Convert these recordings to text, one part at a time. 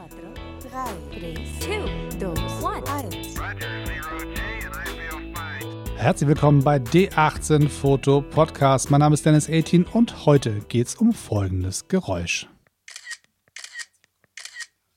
4, 3, 3, 2, 1. Herzlich willkommen bei D18 Foto Podcast. Mein Name ist Dennis 18 und heute geht es um folgendes Geräusch.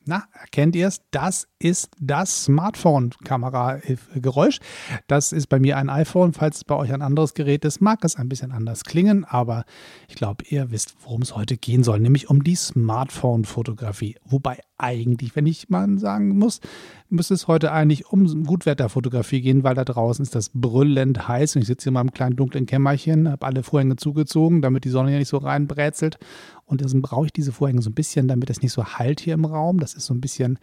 Na, erkennt ihr es? Das ist das Smartphone-Kamera-Geräusch. Das ist bei mir ein iPhone. Falls es bei euch ein anderes Gerät ist, mag es ein bisschen anders klingen, aber ich glaube, ihr wisst, worum es heute gehen soll, nämlich um die Smartphone-Fotografie. Wobei eigentlich, wenn ich mal sagen muss, müsste es heute eigentlich um Gutwetterfotografie gehen, weil da draußen ist das brüllend heiß und ich sitze hier in meinem kleinen dunklen Kämmerchen, habe alle Vorhänge zugezogen, damit die Sonne ja nicht so reinbrezelt. Und deswegen brauche ich diese Vorhänge so ein bisschen, damit es nicht so halt hier im Raum. Das ist so ein bisschen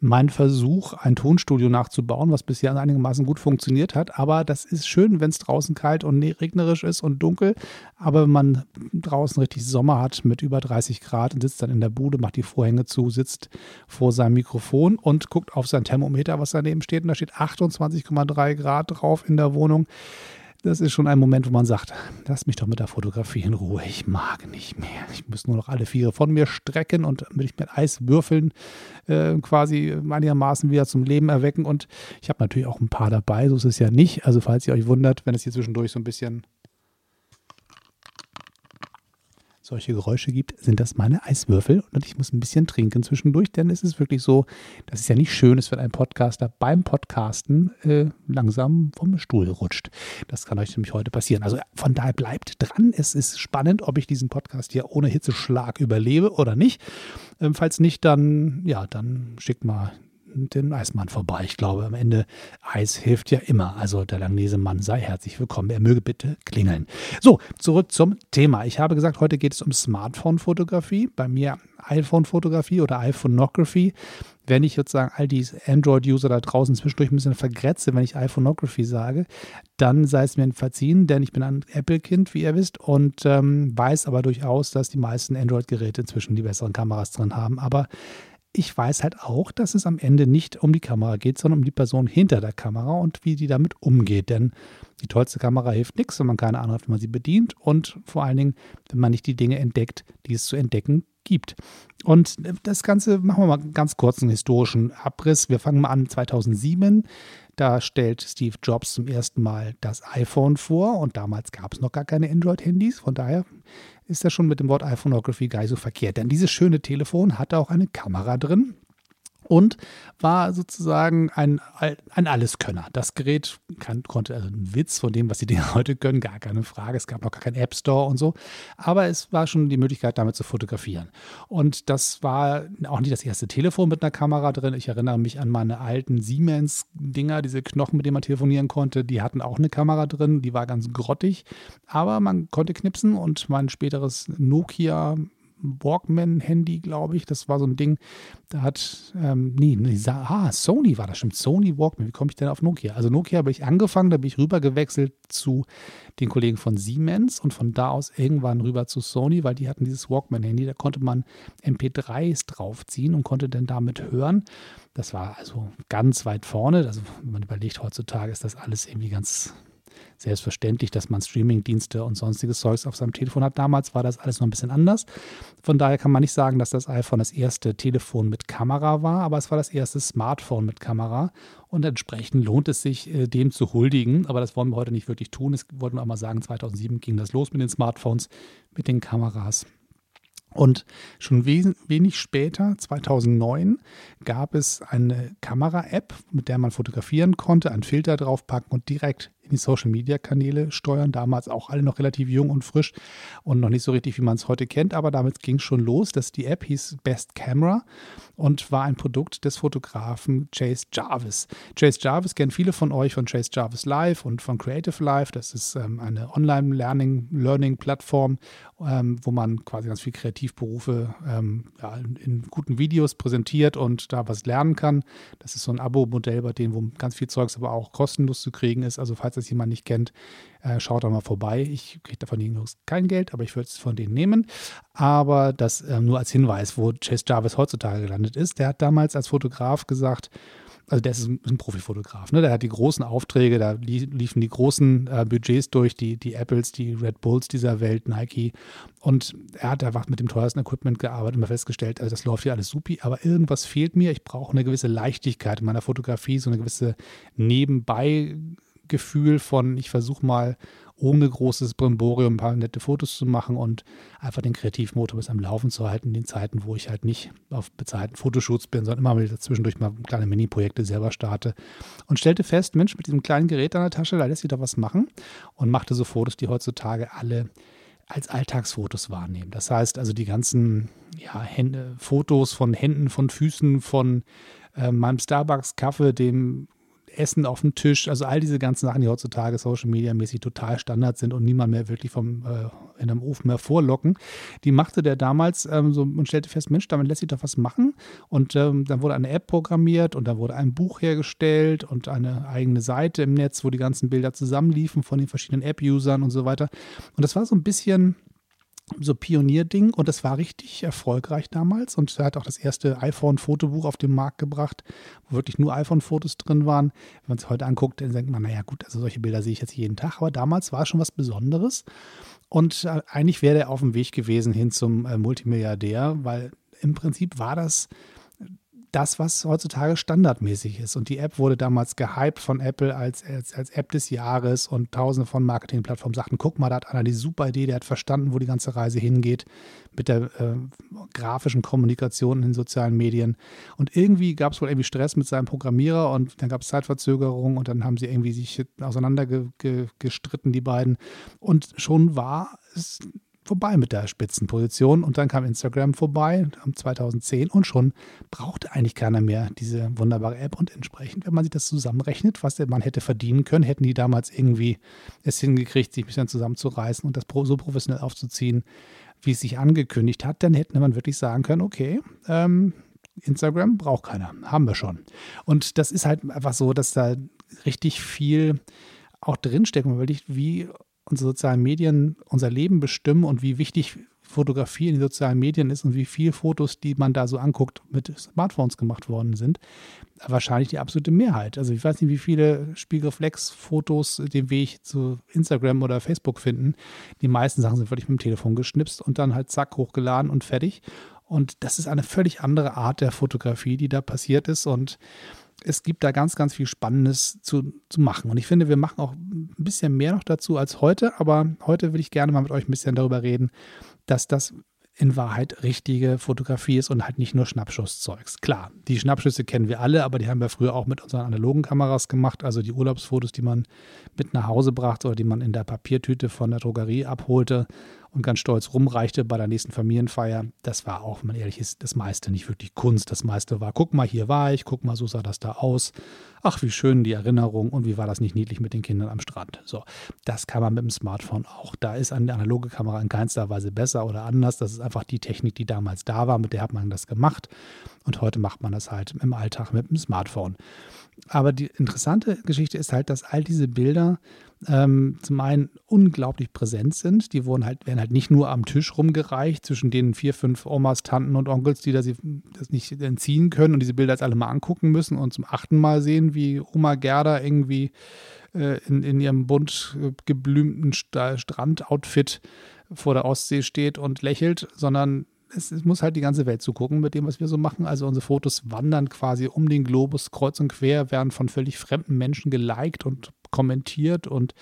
mein Versuch, ein Tonstudio nachzubauen, was bisher einigermaßen gut funktioniert hat. Aber das ist schön, wenn es draußen kalt und regnerisch ist und dunkel. Aber wenn man draußen richtig Sommer hat mit über 30 Grad und sitzt dann in der Bude, macht die Vorhänge zu, sitzt vor seinem Mikrofon und guckt auf sein Thermometer, was daneben steht. Und da steht 28,3 Grad drauf in der Wohnung das ist schon ein Moment, wo man sagt, lass mich doch mit der Fotografie in Ruhe. Ich mag nicht mehr. Ich muss nur noch alle Viere von mir strecken und mich mit Eiswürfeln äh, quasi einigermaßen wieder zum Leben erwecken. Und ich habe natürlich auch ein paar dabei, so ist es ja nicht. Also falls ihr euch wundert, wenn es hier zwischendurch so ein bisschen solche Geräusche gibt, sind das meine Eiswürfel und ich muss ein bisschen trinken zwischendurch, denn es ist wirklich so, dass es ja nicht schön ist, wenn ein Podcaster beim Podcasten äh, langsam vom Stuhl rutscht. Das kann euch nämlich heute passieren. Also von daher bleibt dran. Es ist spannend, ob ich diesen Podcast hier ohne Hitzeschlag überlebe oder nicht. Ähm, falls nicht, dann ja, dann schickt mal den Eismann vorbei. Ich glaube, am Ende Eis hilft ja immer. Also der Langnese-Mann sei herzlich willkommen. Er möge bitte klingeln. So, zurück zum Thema. Ich habe gesagt, heute geht es um Smartphone-Fotografie. Bei mir iPhone-Fotografie oder iPhonography. Wenn ich sozusagen all die Android-User da draußen zwischendurch ein bisschen vergrätze, wenn ich iPhonography sage, dann sei es mir verziehen, denn ich bin ein Apple-Kind, wie ihr wisst, und ähm, weiß aber durchaus, dass die meisten Android-Geräte inzwischen die besseren Kameras drin haben. Aber ich weiß halt auch, dass es am Ende nicht um die Kamera geht, sondern um die Person hinter der Kamera und wie die damit umgeht. Denn die tollste Kamera hilft nichts, wenn man keine Ahnung hat, wie man sie bedient und vor allen Dingen, wenn man nicht die Dinge entdeckt, die es zu entdecken gibt. Und das Ganze machen wir mal ganz kurz einen historischen Abriss. Wir fangen mal an 2007. Da stellt Steve Jobs zum ersten Mal das iPhone vor und damals gab es noch gar keine Android-Handys. Von daher ist das schon mit dem Wort iPhoneography gar nicht so verkehrt. Denn dieses schöne Telefon hatte auch eine Kamera drin und war sozusagen ein, ein Alleskönner. Das Gerät kann, konnte also ein Witz von dem, was die Dinge heute können, gar keine Frage. Es gab noch gar keinen App Store und so. Aber es war schon die Möglichkeit, damit zu fotografieren. Und das war auch nicht das erste Telefon mit einer Kamera drin. Ich erinnere mich an meine alten Siemens-Dinger, diese Knochen, mit denen man telefonieren konnte. Die hatten auch eine Kamera drin. Die war ganz grottig. Aber man konnte knipsen und mein späteres Nokia Walkman-Handy, glaube ich. Das war so ein Ding, da hat, ähm, nee, nee, ah, Sony war das stimmt. Sony Walkman. Wie komme ich denn auf Nokia? Also Nokia habe ich angefangen, da bin ich rüber gewechselt zu den Kollegen von Siemens und von da aus irgendwann rüber zu Sony, weil die hatten dieses Walkman-Handy, da konnte man MP3s draufziehen und konnte dann damit hören. Das war also ganz weit vorne. Also, wenn man überlegt, heutzutage ist das alles irgendwie ganz selbstverständlich, dass man Streamingdienste und sonstiges Zeugs auf seinem Telefon hat. Damals war das alles noch ein bisschen anders. Von daher kann man nicht sagen, dass das iPhone das erste Telefon mit Kamera war, aber es war das erste Smartphone mit Kamera und entsprechend lohnt es sich, äh, dem zu huldigen. Aber das wollen wir heute nicht wirklich tun. Es wollten wir auch mal sagen, 2007 ging das los mit den Smartphones, mit den Kameras. Und schon wenig später, 2009, gab es eine Kamera-App, mit der man fotografieren konnte, einen Filter draufpacken und direkt in die Social-Media-Kanäle steuern. Damals auch alle noch relativ jung und frisch und noch nicht so richtig, wie man es heute kennt. Aber damit ging es schon los. dass die App hieß Best Camera und war ein Produkt des Fotografen Chase Jarvis. Chase Jarvis kennen viele von euch von Chase Jarvis Live und von Creative Live. Das ist ähm, eine Online-Learning-Plattform, ähm, wo man quasi ganz viele Kreativberufe ähm, ja, in, in, guten Videos präsentiert und da was lernen kann. Das ist so ein Abo-Modell bei denen, wo ganz viel Zeugs aber auch kostenlos zu kriegen ist. Also falls das jemand nicht kennt, äh, schaut da mal vorbei. Ich kriege davon übrigens kein Geld, aber ich würde es von denen nehmen. Aber das äh, nur als Hinweis, wo Chase Jarvis heutzutage gelandet ist. Der hat damals als Fotograf gesagt, also der ist ein Profifotograf, ne? der hat die großen Aufträge, da liefen die großen äh, Budgets durch, die, die Apples, die Red Bulls dieser Welt, Nike. Und er hat einfach mit dem teuersten Equipment gearbeitet und mal festgestellt, also das läuft hier alles supi, aber irgendwas fehlt mir. Ich brauche eine gewisse Leichtigkeit in meiner Fotografie, so eine gewisse Nebenbei-Gefühl von, ich versuche mal ohne großes Brimborium ein paar nette Fotos zu machen und einfach den Kreativmotor bis am Laufen zu halten in den Zeiten, wo ich halt nicht auf bezahlten Fotoshoots bin, sondern immer mal zwischendurch mal kleine Mini-Projekte selber starte. Und stellte fest, Mensch, mit diesem kleinen Gerät an der Tasche, da lässt sich doch was machen und machte so Fotos, die heutzutage alle als Alltagsfotos wahrnehmen. Das heißt also die ganzen ja, Hände, Fotos von Händen, von Füßen, von äh, meinem Starbucks-Kaffee, dem Essen auf dem Tisch, also all diese ganzen Sachen, die heutzutage Social Media mäßig total Standard sind und niemand mehr wirklich vom äh, in einem Ofen hervorlocken. Die machte der damals ähm, so und stellte fest, Mensch, damit lässt sich doch was machen. Und ähm, dann wurde eine App programmiert und da wurde ein Buch hergestellt und eine eigene Seite im Netz, wo die ganzen Bilder zusammenliefen von den verschiedenen App-Usern und so weiter. Und das war so ein bisschen so Pionierding und das war richtig erfolgreich damals und er hat auch das erste iPhone-Fotobuch auf den Markt gebracht, wo wirklich nur iPhone-Fotos drin waren. Wenn man es heute anguckt, dann denkt man, naja gut, also solche Bilder sehe ich jetzt jeden Tag, aber damals war es schon was Besonderes und äh, eigentlich wäre er auf dem Weg gewesen hin zum äh, Multimilliardär, weil im Prinzip war das das, was heutzutage standardmäßig ist. Und die App wurde damals gehypt von Apple als, als, als App des Jahres und tausende von Marketingplattformen sagten, guck mal, da hat einer die super Idee, der hat verstanden, wo die ganze Reise hingeht mit der äh, grafischen Kommunikation in den sozialen Medien. Und irgendwie gab es wohl irgendwie Stress mit seinem Programmierer und dann gab es Zeitverzögerung und dann haben sie irgendwie sich auseinandergestritten, die beiden. Und schon war es vorbei mit der Spitzenposition. Und dann kam Instagram vorbei, 2010, und schon brauchte eigentlich keiner mehr diese wunderbare App. Und entsprechend, wenn man sich das zusammenrechnet, was man hätte verdienen können, hätten die damals irgendwie es hingekriegt, sich ein bisschen zusammenzureißen und das so professionell aufzuziehen, wie es sich angekündigt hat, dann hätte man wirklich sagen können, okay, ähm, Instagram braucht keiner, haben wir schon. Und das ist halt einfach so, dass da richtig viel auch drinsteckt. Man überlegt, wie unsere sozialen Medien unser Leben bestimmen und wie wichtig Fotografie in den sozialen Medien ist und wie viele Fotos, die man da so anguckt, mit Smartphones gemacht worden sind. Wahrscheinlich die absolute Mehrheit. Also ich weiß nicht, wie viele Spiegelreflex-Fotos den Weg zu Instagram oder Facebook finden. Die meisten Sachen sind wirklich mit dem Telefon geschnipst und dann halt zack hochgeladen und fertig. Und das ist eine völlig andere Art der Fotografie, die da passiert ist. Und es gibt da ganz, ganz viel Spannendes zu, zu machen. Und ich finde, wir machen auch ein bisschen mehr noch dazu als heute, aber heute will ich gerne mal mit euch ein bisschen darüber reden, dass das in Wahrheit richtige Fotografie ist und halt nicht nur Schnappschusszeugs. Klar, die Schnappschüsse kennen wir alle, aber die haben wir früher auch mit unseren analogen Kameras gemacht. Also die Urlaubsfotos, die man mit nach Hause brachte oder die man in der Papiertüte von der Drogerie abholte und ganz stolz rumreichte bei der nächsten Familienfeier. Das war auch, wenn man ehrlich ist, das meiste nicht wirklich Kunst. Das meiste war, guck mal, hier war ich, guck mal, so sah das da aus. Ach, wie schön die Erinnerung und wie war das nicht niedlich mit den Kindern am Strand. So, das kann man mit dem Smartphone auch. Da ist eine analoge Kamera in keinster Weise besser oder anders. Das ist einfach die Technik, die damals da war, mit der hat man das gemacht. Und heute macht man das halt im Alltag mit dem Smartphone. Aber die interessante Geschichte ist halt, dass all diese Bilder ähm, zum einen unglaublich präsent sind. Die wurden halt, werden halt nicht nur am Tisch rumgereicht zwischen den vier, fünf Omas, Tanten und Onkels, die das, das nicht entziehen können und diese Bilder jetzt alle mal angucken müssen und zum achten Mal sehen, wie Oma Gerda irgendwie äh, in, in ihrem bunt geblümten Strandoutfit vor der Ostsee steht und lächelt, sondern es, es, muss halt die ganze Welt zugucken mit dem, was wir so machen. Also unsere Fotos wandern quasi um den Globus kreuz und quer, werden von völlig fremden Menschen geliked und kommentiert und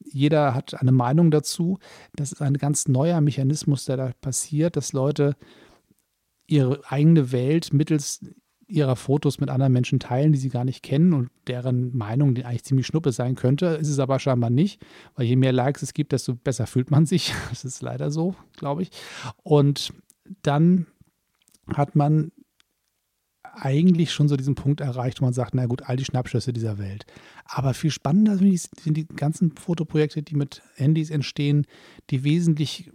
jeder hat eine Meinung dazu. Das ist ein ganz neuer Mechanismus, der da passiert, dass Leute ihre eigene Welt mittels ihrer Fotos mit anderen Menschen teilen, die sie gar nicht kennen und deren Meinung die eigentlich ziemlich schnuppe sein könnte. Ist es aber scheinbar nicht, weil je mehr Likes es gibt, desto besser fühlt man sich. Das ist leider so, glaube ich. Und dann hat man eigentlich schon so diesen Punkt erreicht, wo man sagt, na gut, all die Schnappschüsse dieser Welt. Aber viel spannender sind die ganzen Fotoprojekte, die mit Handys entstehen, die wesentlich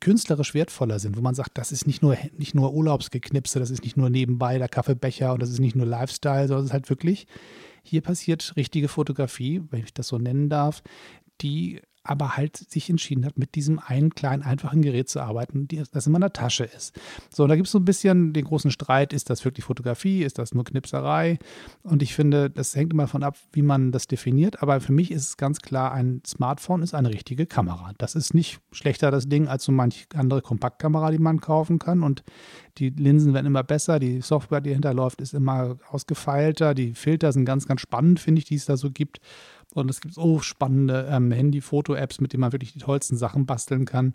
künstlerisch wertvoller sind, wo man sagt, das ist nicht nur, nicht nur Urlaubsgeknipse, das ist nicht nur nebenbei der Kaffeebecher und das ist nicht nur Lifestyle, sondern es ist halt wirklich, hier passiert richtige Fotografie, wenn ich das so nennen darf, die aber halt sich entschieden hat, mit diesem einen kleinen, einfachen Gerät zu arbeiten, das in meiner Tasche ist. So, da gibt es so ein bisschen den großen Streit, ist das wirklich Fotografie, ist das nur Knipserei? Und ich finde, das hängt immer davon ab, wie man das definiert. Aber für mich ist es ganz klar, ein Smartphone ist eine richtige Kamera. Das ist nicht schlechter, das Ding, als so manche andere Kompaktkamera, die man kaufen kann. Und die Linsen werden immer besser, die Software, die dahinter läuft, ist immer ausgefeilter. Die Filter sind ganz, ganz spannend, finde ich, die es da so gibt. Und es gibt so spannende ähm, Handy-Foto-Apps, mit denen man wirklich die tollsten Sachen basteln kann.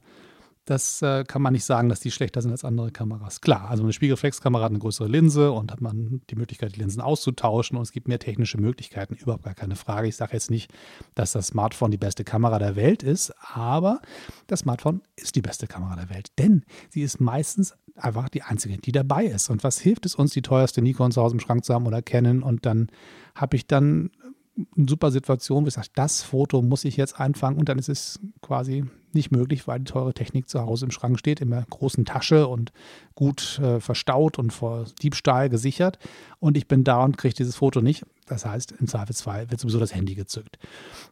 Das äh, kann man nicht sagen, dass die schlechter sind als andere Kameras. Klar, also eine Spiegelreflexkamera hat eine größere Linse und hat man die Möglichkeit, die Linsen auszutauschen und es gibt mehr technische Möglichkeiten, überhaupt gar keine Frage. Ich sage jetzt nicht, dass das Smartphone die beste Kamera der Welt ist, aber das Smartphone ist die beste Kamera der Welt, denn sie ist meistens einfach die einzige, die dabei ist. Und was hilft es uns, die teuerste Nikon zu Hause im Schrank zu haben oder Canon und dann habe ich dann super Situation, wo ich sage, das Foto muss ich jetzt einfangen und dann ist es quasi nicht möglich, weil die teure Technik zu Hause im Schrank steht, in der großen Tasche und gut äh, verstaut und vor Diebstahl gesichert. Und ich bin da und kriege dieses Foto nicht. Das heißt, im Zweifelsfall wird sowieso das Handy gezückt.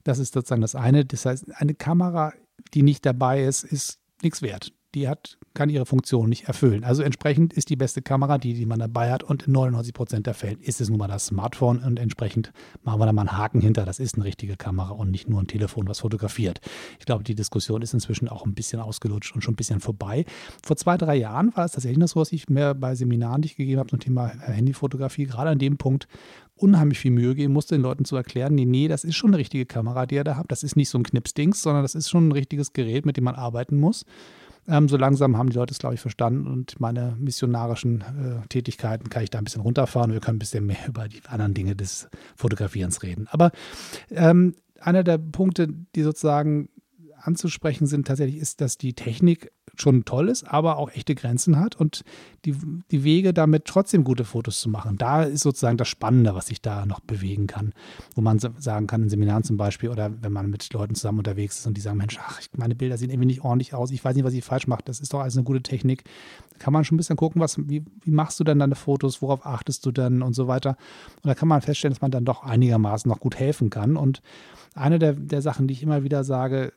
Das ist sozusagen das eine. Das heißt, eine Kamera, die nicht dabei ist, ist nichts wert die hat, kann ihre Funktion nicht erfüllen. Also entsprechend ist die beste Kamera die, die man dabei hat und in 99 Prozent der Fälle ist es nun mal das Smartphone und entsprechend machen wir da mal einen Haken hinter. Das ist eine richtige Kamera und nicht nur ein Telefon, was fotografiert. Ich glaube, die Diskussion ist inzwischen auch ein bisschen ausgelutscht und schon ein bisschen vorbei. Vor zwei, drei Jahren war es tatsächlich noch so, was ich mir bei Seminaren, die ich gegeben habe zum Thema Handyfotografie, gerade an dem Punkt unheimlich viel Mühe geben musste, den Leuten zu erklären, nee, nee, das ist schon eine richtige Kamera, die ihr da habt. Das ist nicht so ein Knipsdings, sondern das ist schon ein richtiges Gerät, mit dem man arbeiten muss. Ähm, so langsam haben die Leute es, glaube ich, verstanden und meine missionarischen äh, Tätigkeiten kann ich da ein bisschen runterfahren. Wir können ein bisschen mehr über die anderen Dinge des Fotografierens reden. Aber ähm, einer der Punkte, die sozusagen anzusprechen sind, tatsächlich ist, dass die Technik schon toll ist, aber auch echte Grenzen hat und die, die Wege damit trotzdem gute Fotos zu machen. Da ist sozusagen das Spannende, was sich da noch bewegen kann, wo man sagen kann, in Seminaren zum Beispiel oder wenn man mit Leuten zusammen unterwegs ist und die sagen, Mensch, ach, meine Bilder sehen irgendwie nicht ordentlich aus, ich weiß nicht, was ich falsch mache, das ist doch alles eine gute Technik. Da kann man schon ein bisschen gucken, was, wie, wie machst du denn deine Fotos, worauf achtest du denn und so weiter. Und da kann man feststellen, dass man dann doch einigermaßen noch gut helfen kann und eine der, der Sachen, die ich immer wieder sage,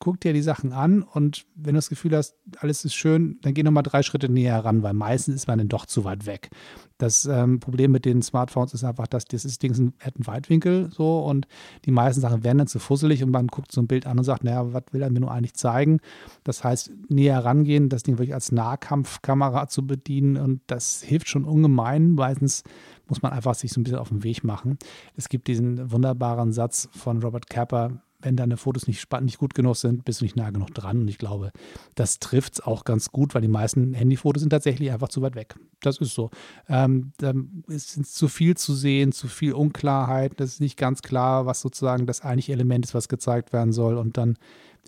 guck dir die Sachen an und wenn du das Gefühl hast, alles ist schön, dann geh nochmal drei Schritte näher ran, weil meistens ist man dann doch zu weit weg. Das ähm, Problem mit den Smartphones ist einfach, dass dieses Ding hat einen Weitwinkel so und die meisten Sachen werden dann zu fusselig und man guckt so ein Bild an und sagt, naja, was will er mir nur eigentlich zeigen? Das heißt, näher rangehen, das Ding wirklich als Nahkampfkamera zu bedienen und das hilft schon ungemein. Meistens muss man einfach sich so ein bisschen auf den Weg machen. Es gibt diesen wunderbaren Satz von Robert Capper, wenn deine Fotos nicht, nicht gut genug sind, bist du nicht nah genug dran. Und ich glaube, das trifft es auch ganz gut, weil die meisten Handyfotos sind tatsächlich einfach zu weit weg. Das ist so. Ähm, da ist zu viel zu sehen, zu viel Unklarheit. Das ist nicht ganz klar, was sozusagen das eigentliche Element ist, was gezeigt werden soll. Und dann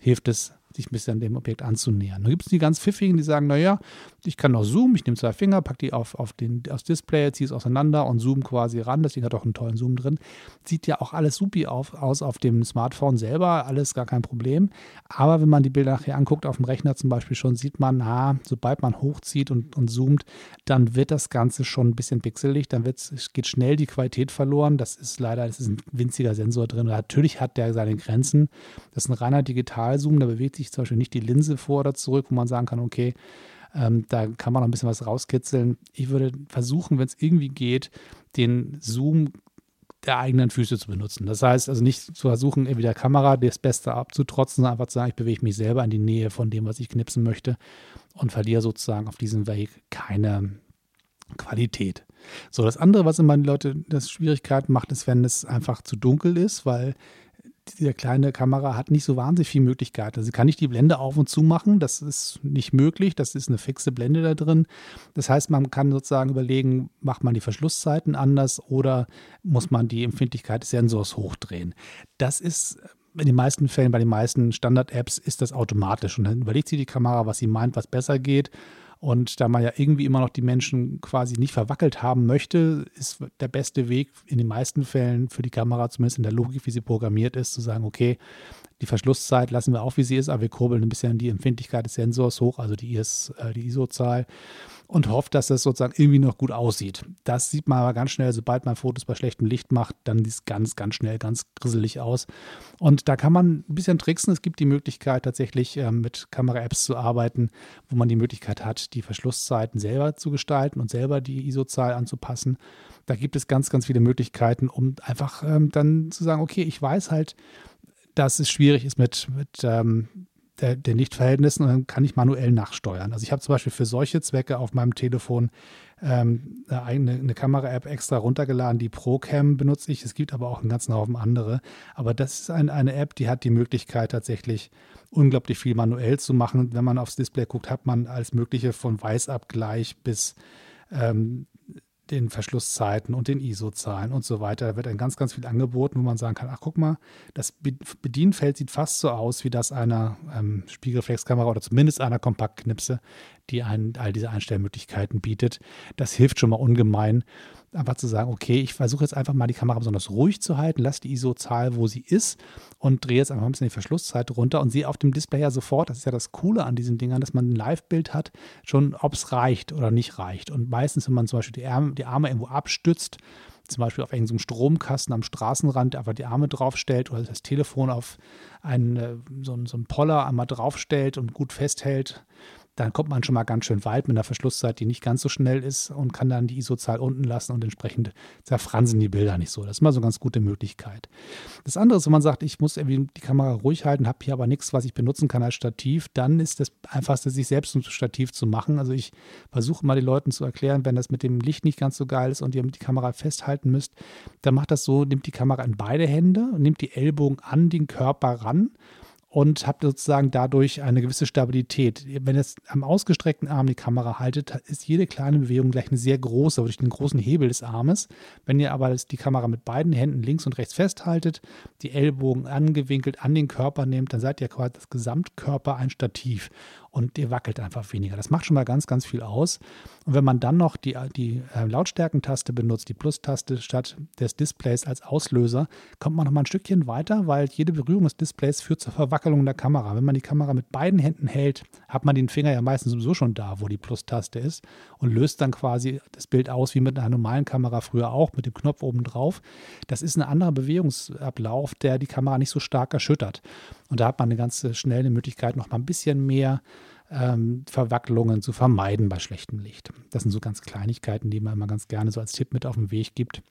hilft es, sich ein bisschen dem Objekt anzunähern. Da gibt es die ganz pfiffigen, die sagen, naja, ich kann noch zoomen, ich nehme zwei Finger, packe die auf, auf den, aufs Display, ziehe es auseinander und zoome quasi ran. Ding hat auch einen tollen Zoom drin. Sieht ja auch alles supi auf, aus auf dem Smartphone selber, alles gar kein Problem. Aber wenn man die Bilder nachher anguckt, auf dem Rechner zum Beispiel schon, sieht man, na, sobald man hochzieht und, und zoomt, dann wird das Ganze schon ein bisschen pixelig, dann geht schnell die Qualität verloren. Das ist leider, das ist ein winziger Sensor drin. Natürlich hat der seine Grenzen. Das ist ein reiner Digitalzoom, da bewegt sich zum Beispiel nicht die Linse vor oder zurück, wo man sagen kann, okay, ähm, da kann man noch ein bisschen was rauskitzeln. Ich würde versuchen, wenn es irgendwie geht, den Zoom der eigenen Füße zu benutzen. Das heißt also nicht zu versuchen, irgendwie der Kamera das Beste abzutrotzen, sondern einfach zu sagen, ich bewege mich selber in die Nähe von dem, was ich knipsen möchte und verliere sozusagen auf diesem Weg keine Qualität. So, das andere, was immer die Leute das Schwierigkeit macht, ist, wenn es einfach zu dunkel ist, weil diese kleine Kamera hat nicht so wahnsinnig viele Möglichkeiten. Also sie kann nicht die Blende auf und zu machen, das ist nicht möglich, das ist eine fixe Blende da drin. Das heißt, man kann sozusagen überlegen, macht man die Verschlusszeiten anders oder muss man die Empfindlichkeit des Sensors hochdrehen. Das ist in den meisten Fällen, bei den meisten Standard-Apps ist das automatisch und dann überlegt sich die Kamera, was sie meint, was besser geht und da man ja irgendwie immer noch die Menschen quasi nicht verwackelt haben möchte, ist der beste Weg in den meisten Fällen für die Kamera, zumindest in der Logik, wie sie programmiert ist, zu sagen, okay, Die Verschlusszeit lassen wir auch, wie sie ist, aber wir kurbeln ein bisschen die Empfindlichkeit des Sensors hoch, also die, IS, äh, die ISO-Zahl und hofft, dass das sozusagen irgendwie noch gut aussieht. Das sieht man aber ganz schnell, sobald man Fotos bei schlechtem Licht macht, dann sieht es ganz, ganz schnell ganz grisselig aus. Und da kann man ein bisschen tricksen. Es gibt die Möglichkeit, tatsächlich äh, mit Kamera-Apps zu arbeiten, wo man die Möglichkeit hat, die Verschlusszeiten selber zu gestalten und selber die ISO-Zahl anzupassen. Da gibt es ganz, ganz viele Möglichkeiten, um einfach ähm, dann zu sagen, okay, ich weiß halt, dass es schwierig ist mit, mit ähm, der, den Lichtverhältnissen und dann kann ich manuell nachsteuern. Also ich habe zum Beispiel für solche Zwecke auf meinem Telefon ähm, eine, eine Kamera-App extra runtergeladen, die ProCam benutze ich. Es gibt aber auch einen ganzen Haufen andere. Aber das ist ein, eine App, die hat die Möglichkeit tatsächlich unglaublich viel manuell zu machen. Wenn man aufs Display guckt, hat man alles Mögliche von Weißabgleich bis ähm, den Verschlusszeiten und den ISO-Zahlen und so weiter. Da wird ein ganz, ganz viel angeboten, wo man sagen kann, ach guck mal, das Bedienfeld sieht fast so aus wie das einer ähm, Spiegelreflexkamera oder zumindest einer Kompaktknipse, die einen all diese Einstellmöglichkeiten bietet. Das hilft schon mal ungemein einfach zu sagen, okay, ich versuche jetzt einfach mal die Kamera besonders ruhig zu halten, lasse die ISO-Zahl, wo sie ist und drehe jetzt einfach ein bisschen die Verschlusszeit runter und sehe auf dem Display ja sofort, das ist ja das Coole an diesen Dingern, dass man ein Live-Bild hat, schon ob es reicht oder nicht reicht. Und meistens, wenn man zum Beispiel die Arme, die Arme irgendwo abstützt, zum Beispiel auf irgendeinem Stromkasten am Straßenrand einfach die Arme draufstellt oder das Telefon auf einen, äh, so, so einen Poller einmal draufstellt und gut festhält, dann kommt man schon mal ganz schön weit mit einer Verschlusszeit, die nicht ganz so schnell ist und kann dann die ISO-Zahl unten lassen und entsprechend zerfransen die Bilder nicht so. Das ist mal so eine ganz gute Möglichkeit. Das andere ist, wenn man sagt, ich muss irgendwie die Kamera ruhig halten, habe hier aber nichts, was ich benutzen kann als Stativ, dann ist das einfachste, sich selbst ein Stativ zu machen. Also ich versuche mal den Leuten zu erklären, wenn das mit dem Licht nicht ganz so geil ist und ihr die Kamera festhalten müsst, dann macht das so, nimmt die Kamera in beide Hände und nimmt die Ellbogen an den Körper ran und habt sozusagen dadurch eine gewisse Stabilität. Wenn ihr am ausgestreckten Arm die Kamera haltet, ist jede kleine Bewegung gleich eine sehr große, durch den großen Hebel des Armes. Wenn ihr aber die Kamera mit beiden Händen links und rechts festhaltet, die Ellbogen angewinkelt an den Körper nehmt, dann seid ihr quasi das Gesamtkörper ein Stativ und ihr wackelt einfach weniger. Das macht schon mal ganz, ganz viel aus. Und wenn man dann noch die, die äh, Lautstärkentaste benutzt, die Plus-Taste statt des Displays als Auslöser, kommt man noch mal ein Stückchen weiter, weil jede Berührung des Displays führt zur Verwackelung der Kamera. Wenn man die Kamera mit beiden Händen hält, hat man den Finger ja meistens sowieso schon da, wo die Plus-Taste ist und löst dann quasi das Bild aus, wie mit einer normalen Kamera früher auch, mit dem Knopf oben drauf. Das ist ein anderer Bewegungsablauf, der die Kamera nicht so stark erschüttert. Und da hat man eine ganz schnell eine Möglichkeit, noch mal ein bisschen mehr ähm, Verwacklungen zu vermeiden bei schlechtem Licht. Das sind so ganz Kleinigkeiten, die man immer ganz gerne so als Tipp mit auf den Weg gibt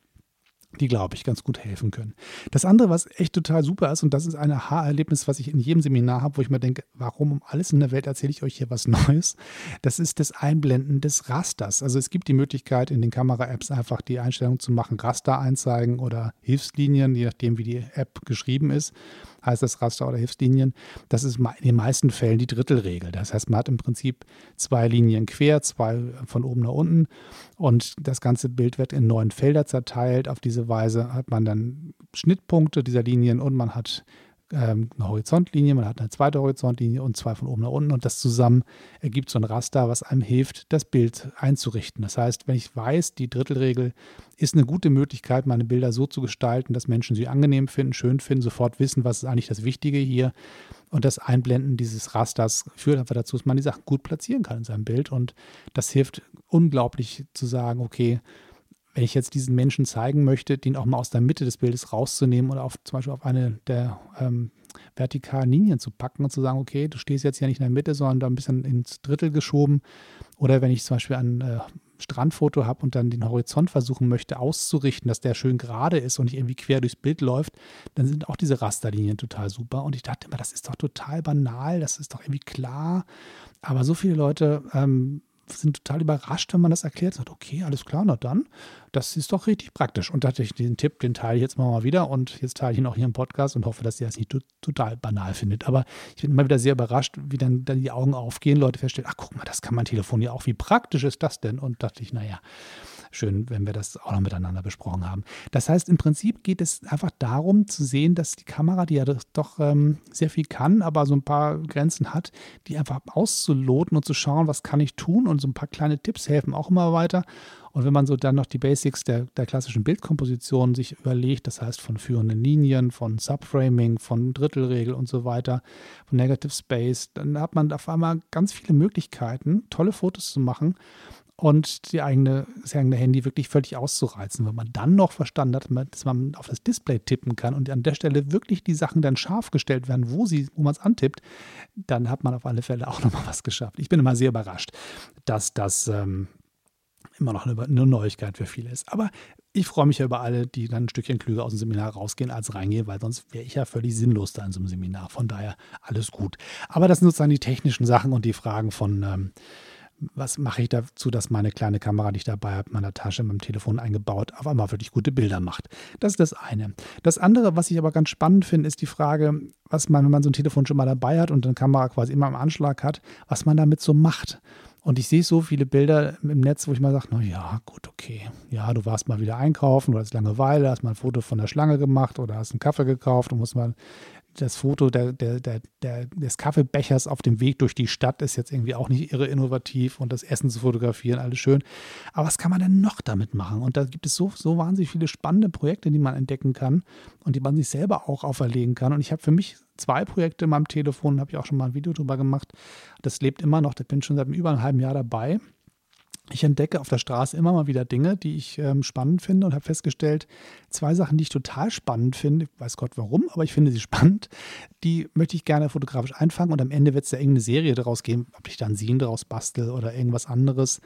die, glaube ich, ganz gut helfen können. Das andere, was echt total super ist, und das ist ein Aha-Erlebnis, was ich in jedem Seminar habe, wo ich mir denke, warum um alles in der Welt erzähle ich euch hier was Neues, das ist das Einblenden des Rasters. Also es gibt die Möglichkeit, in den Kamera-Apps einfach die Einstellung zu machen, Raster einzeigen oder Hilfslinien, je nachdem, wie die App geschrieben ist heißt das Raster oder Hilfslinien. Das ist in den meisten Fällen die Drittelregel. Das heißt, man hat im Prinzip zwei Linien quer, zwei von oben nach unten und das ganze Bild wird in neun Felder zerteilt. Auf diese Weise hat man dann Schnittpunkte dieser Linien und man hat ähm, eine Horizontlinie, man hat eine zweite Horizontlinie und zwei von oben nach unten und das zusammen ergibt so ein Raster, was einem hilft, das Bild einzurichten. Das heißt, wenn ich weiß, die Drittelregel ist eine gute Möglichkeit, meine Bilder so zu gestalten, dass Menschen sie angenehm finden, schön finden, sofort wissen, was ist eigentlich das Wichtige hier. Und das Einblenden dieses Rasters führt einfach dazu, dass man die Sachen gut platzieren kann in seinem Bild. Und das hilft unglaublich zu sagen, okay, wenn ich jetzt diesen Menschen zeigen möchte, den auch mal aus der Mitte des Bildes rauszunehmen oder auf, zum Beispiel auf eine der ähm, vertikalen Linien zu packen und zu sagen, okay, du stehst jetzt ja nicht in der Mitte, sondern da ein bisschen ins Drittel geschoben. Oder wenn ich zum Beispiel ein äh, Strandfoto habe und dann den Horizont versuchen möchte auszurichten, dass der schön gerade ist und nicht irgendwie quer durchs Bild läuft, dann sind auch diese Rasterlinien total super. Und ich dachte immer, das ist doch total banal, das ist doch irgendwie klar. Aber so viele Leute ähm, sind total überrascht, wenn man das erklärt. Sagt, okay, alles klar, na dann, das ist doch richtig praktisch. Und dachte ich, diesen Tipp, den teile ich jetzt mal wieder und jetzt teile ich ihn auch hier im Podcast und hoffe, dass ihr das nicht total banal findet. Aber ich bin immer wieder sehr überrascht, wie dann, dann die Augen aufgehen, Leute feststellen, ach guck mal, das kann mein Telefon ja auch, wie praktisch ist das denn? Und dachte ich, naja, schön, wenn wir das auch noch miteinander besprochen haben. Das heißt, im Prinzip geht es einfach darum zu sehen, dass die Kamera, die ja doch ähm, sehr viel kann, aber so ein paar Grenzen hat, die einfach auszuloten und zu schauen, was kann ich tun und so ein paar kleine Tipps helfen auch immer weiter. Und wenn man so dann noch die Basics der, der klassischen Bildkomposition sich überlegt, das heißt von führenden Linien, von Subframing, von Drittelregel und so weiter, von Negative Space, dann hat man auf einmal ganz viele Möglichkeiten, tolle Fotos zu machen und die eigene, das eigene Handy wirklich völlig auszureizen. Wenn man dann noch verstanden hat, dass man auf das Display tippen kann und an der Stelle wirklich die Sachen dann scharf gestellt werden, wo wo man es antippt, dann hat man auf alle Fälle auch nochmal was geschafft. Ich bin immer sehr überrascht, dass das ähm, immer noch eine, eine Neuigkeit für viele ist. Aber ich freue mich ja über alle, die dann ein Stückchen klüger aus dem Seminar rausgehen als reingehen, weil sonst wäre ich ja völlig sinnlos da in so einem Seminar. Von daher alles gut. Aber das sind sozusagen die technischen Sachen und die Fragen von, ähm, was mache ich dazu, dass meine kleine Kamera, die ich dabei habe, in meiner Tasche, in meinem Telefon eingebaut, auf einmal wirklich gute Bilder macht. Das ist das eine. Das andere, was ich aber ganz spannend finde, ist die Frage, was man, wenn man so ein Telefon schon mal dabei hat und eine Kamera quasi immer im Anschlag hat, was man damit so macht. Und ich sehe so viele Bilder im Netz, wo ich mal sage, na ja, gut, okay. Ja, du warst mal wieder einkaufen, du hast Langeweile, hast mal ein Foto von der Schlange gemacht oder hast einen Kaffee gekauft und musst mal das Foto der, der, der, der, des Kaffeebechers auf dem Weg durch die Stadt ist jetzt irgendwie auch nicht irre innovativ und das Essen zu fotografieren, alles schön. Aber was kann man denn noch damit machen? Und da gibt es so, so wahnsinnig viele spannende Projekte, die man entdecken kann und die man sich selber auch auferlegen kann. Und ich habe für mich zwei Projekte in meinem Telefon, habe ich auch schon mal ein Video drüber gemacht. Das lebt immer noch, ich bin schon seit über einem halben Jahr dabei. Ich entdecke auf der Straße immer mal wieder Dinge, die ich ähm, spannend finde und habe festgestellt, zwei Sachen, die ich total spannend finde, ich weiß Gott warum, aber ich finde sie spannend, die möchte ich gerne fotografisch einfangen und am Ende wird es ja irgendeine Serie daraus geben, ob ich dann Seen daraus bastel oder irgendwas anderes.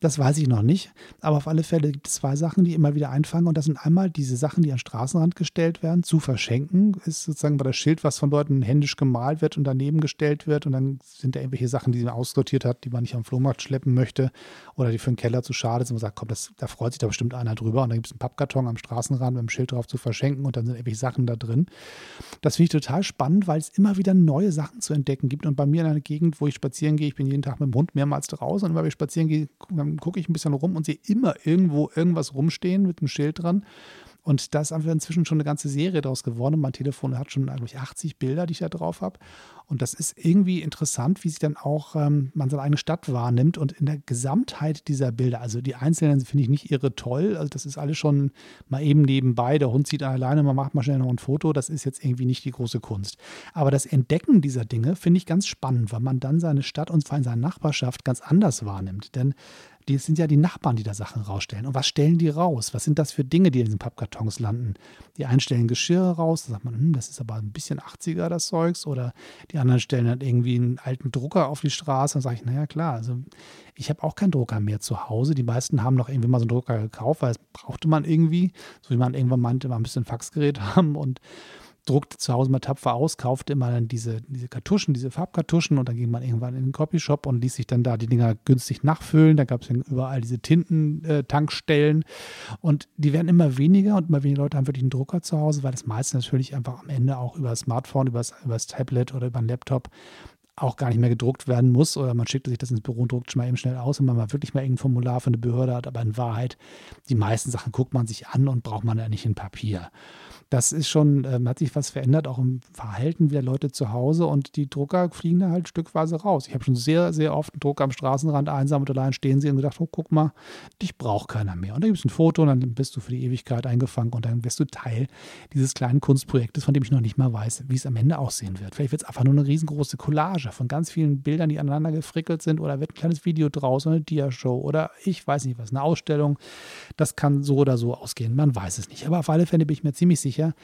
Das weiß ich noch nicht, aber auf alle Fälle gibt es zwei Sachen, die immer wieder einfangen und das sind einmal diese Sachen, die an Straßenrand gestellt werden, zu verschenken, ist sozusagen bei das Schild, was von Leuten händisch gemalt wird und daneben gestellt wird und dann sind da irgendwelche Sachen, die man aussortiert hat, die man nicht am Flohmarkt schleppen möchte oder die für den Keller zu schade sind. Man sagt, komm, das, da freut sich da bestimmt einer drüber. Und dann gibt es einen Pappkarton am Straßenrand mit einem Schild drauf zu verschenken und dann sind irgendwelche Sachen da drin. Das finde ich total spannend, weil es immer wieder neue Sachen zu entdecken gibt. Und bei mir in einer Gegend, wo ich spazieren gehe, ich bin jeden Tag mit dem Hund mehrmals draußen und immer wenn ich spazieren gehe, gucke ich ein bisschen rum und sehe immer irgendwo irgendwas rumstehen mit einem Schild dran. Und da ist einfach inzwischen schon eine ganze Serie daraus geworden. Mein Telefon hat schon, glaube ich, 80 Bilder, die ich da drauf habe. Und das ist irgendwie interessant, wie sich dann auch ähm, man seine eigene Stadt wahrnimmt und in der Gesamtheit dieser Bilder. Also die einzelnen finde ich nicht irre toll. Also das ist alles schon mal eben nebenbei. Der Hund zieht alleine, man macht mal schnell noch ein Foto. Das ist jetzt irgendwie nicht die große Kunst. Aber das Entdecken dieser Dinge finde ich ganz spannend, weil man dann seine Stadt und vor allem seine Nachbarschaft ganz anders wahrnimmt. Denn die sind ja die Nachbarn, die da Sachen rausstellen. Und was stellen die raus? Was sind das für Dinge, die in diesen Pappkartons landen? Die einen stellen Geschirr raus, da sagt man, hm, das ist aber ein bisschen 80er, das Zeugs. Oder die anderen stellen dann irgendwie einen alten Drucker auf die Straße. Dann sage ich, naja, klar, also ich habe auch keinen Drucker mehr zu Hause. Die meisten haben noch irgendwie mal so einen Drucker gekauft, weil es brauchte man irgendwie, so wie man irgendwann meinte, mal ein bisschen Faxgerät haben und druckte zu Hause mal tapfer aus, kaufte immer dann diese, diese Kartuschen, diese Farbkartuschen und dann ging man irgendwann in den Copyshop und ließ sich dann da die Dinger günstig nachfüllen. Da gab es dann überall diese Tintentankstellen und die werden immer weniger und immer weniger Leute haben wirklich einen Drucker zu Hause, weil das meiste natürlich einfach am Ende auch über das Smartphone, über das, über das Tablet oder über den Laptop auch gar nicht mehr gedruckt werden muss oder man schickt sich das ins Büro und druckt schon mal eben schnell aus, wenn man mal wirklich mal irgendein Formular für eine Behörde hat. Aber in Wahrheit, die meisten Sachen guckt man sich an und braucht man ja nicht in Papier das ist schon, ähm, hat sich was verändert, auch im Verhalten der Leute zu Hause und die Drucker fliegen da halt stückweise raus. Ich habe schon sehr, sehr oft einen Drucker am Straßenrand einsam und allein stehen sie und gedacht, oh, guck mal, dich braucht keiner mehr. Und dann gibt es ein Foto und dann bist du für die Ewigkeit eingefangen und dann wirst du Teil dieses kleinen Kunstprojektes, von dem ich noch nicht mal weiß, wie es am Ende aussehen wird. Vielleicht wird es einfach nur eine riesengroße Collage von ganz vielen Bildern, die aneinander gefrickelt sind oder wird ein kleines Video draus, eine Dia-Show oder ich weiß nicht was, eine Ausstellung. Das kann so oder so ausgehen, man weiß es nicht. Aber auf alle Fälle bin ich mir ziemlich sicher, sicher,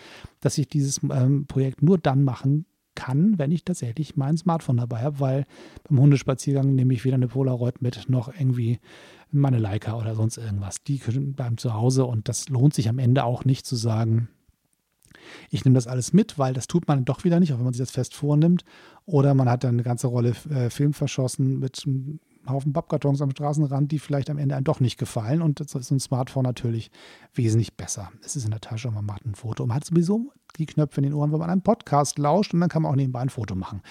dass ich dieses ähm, Projekt nur dann machen kann, wenn ich tatsächlich mein Smartphone dabei habe, weil beim Hundespaziergang nehme ich weder eine Polaroid mit, noch irgendwie meine Leica oder sonst irgendwas. Die bleiben zu Hause und das lohnt sich am Ende auch nicht zu sagen, ich nehme das alles mit, weil das tut man doch wieder nicht, auch wenn man sich das fest vornimmt. Oder man hat dann eine ganze Rolle äh, Film verschossen mit einem Haufen Pappkartons am Straßenrand, die vielleicht am Ende einem doch nicht gefallen. Und das ist ein Smartphone natürlich wesentlich besser. Es ist in der Tasche und man macht ein Foto. Und man hat sowieso die Knöpfe in den Ohren, wenn man einen Podcast lauscht und dann kann man auch nebenbei ein Foto machen.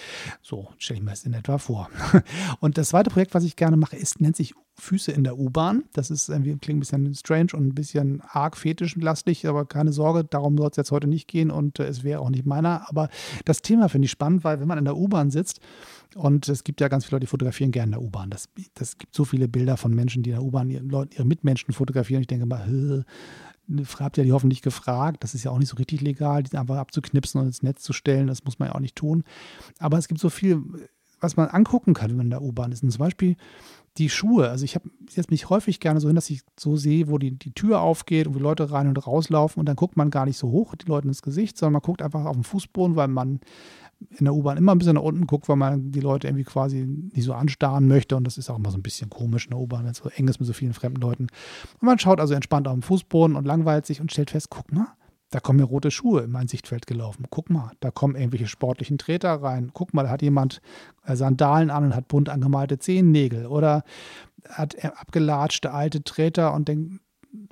So stelle ich mir das in etwa vor. Und das zweite Projekt, was ich gerne mache, ist, nennt sich Füße in der U-Bahn. Das ist irgendwie klingt ein bisschen strange und ein bisschen arg fetischlastig, aber keine Sorge, darum soll es jetzt heute nicht gehen und äh, es wäre auch nicht meiner. Aber das Thema finde ich spannend, weil wenn man in der U-Bahn sitzt und es gibt ja ganz viele Leute, die fotografieren gerne in der U-Bahn. Das, das gibt so viele Bilder von Menschen, die in der U-Bahn ihre, ihre Mitmenschen fotografieren. Ich denke mal, habt ihr die hoffentlich gefragt. Das ist ja auch nicht so richtig legal, die einfach abzuknipsen und ins Netz zu stellen. Das muss man ja auch nicht tun. Aber es gibt so viel, was man angucken kann, wenn man in der U-Bahn ist. Und zum Beispiel die Schuhe. Also ich habe jetzt mich häufig gerne so hin, dass ich so sehe, wo die, die Tür aufgeht und wo Leute rein und rauslaufen. Und dann guckt man gar nicht so hoch die Leute ins Gesicht, sondern man guckt einfach auf den Fußboden, weil man in der U-Bahn immer ein bisschen nach unten guckt, weil man die Leute irgendwie quasi nicht so anstarren möchte. Und das ist auch immer so ein bisschen komisch in der U-Bahn, wenn es so eng ist mit so vielen fremden Leuten. Und man schaut also entspannt auf den Fußboden und langweilt sich und stellt fest, guck mal, da kommen mir rote Schuhe in mein Sichtfeld gelaufen. Guck mal, da kommen irgendwelche sportlichen Treter rein. Guck mal, da hat jemand äh, Sandalen an und hat bunt angemalte Zehennägel. Oder hat abgelatschte alte Treter und denkt,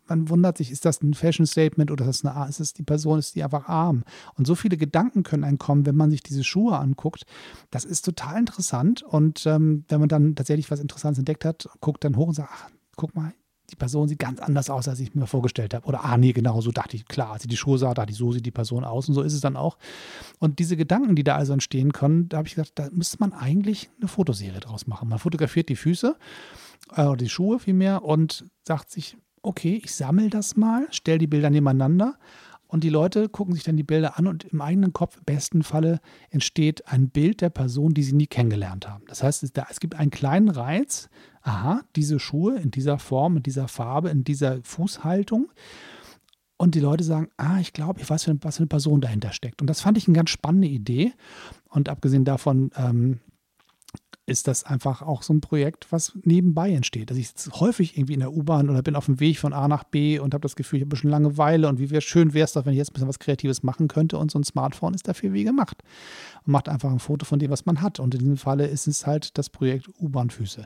man wundert sich, ist das ein Fashion Statement oder ist das eine, ist das die Person, ist die einfach arm? Und so viele Gedanken können einem kommen, wenn man sich diese Schuhe anguckt. Das ist total interessant. Und ähm, wenn man dann tatsächlich was Interessantes entdeckt hat, guckt dann hoch und sagt, ach, guck mal, die Person sieht ganz anders aus, als ich mir vorgestellt habe. Oder, ah, nee, genau, so dachte ich, klar, als ich die Schuhe sah, dachte ich, so sieht die Person aus und so ist es dann auch. Und diese Gedanken, die da also entstehen können, da habe ich gedacht, da müsste man eigentlich eine Fotoserie draus machen. Man fotografiert die Füße äh, die Schuhe vielmehr und sagt sich, okay, ich sammle das mal, stelle die Bilder nebeneinander und die Leute gucken sich dann die Bilder an und im eigenen Kopf, im besten Falle, entsteht ein Bild der Person, die sie nie kennengelernt haben. Das heißt, es, gibt einen kleinen Reiz, aha, diese Schuhe in dieser Form, in dieser Farbe, in dieser Fußhaltung. Und die Leute sagen, ah, ich glaube, ich weiß, was für eine Person dahinter steckt. Und das fand ich eine ganz spannende Idee. Und abgesehen davon ähm, ist das einfach auch so ein Projekt, was nebenbei entsteht. Also ich sitze häufig irgendwie in der U-Bahn oder bin auf dem Weg von A nach B und habe das Gefühl, ich habe ein bisschen Langeweile und wie wär, schön wäre es doch, wenn ich jetzt ein bisschen was Kreatives machen könnte und so ein Smartphone ist dafür wie gemacht. Man macht einfach ein Foto von dem, was man hat. Und in diesem Falle ist es halt das Projekt U-Bahn-Füße.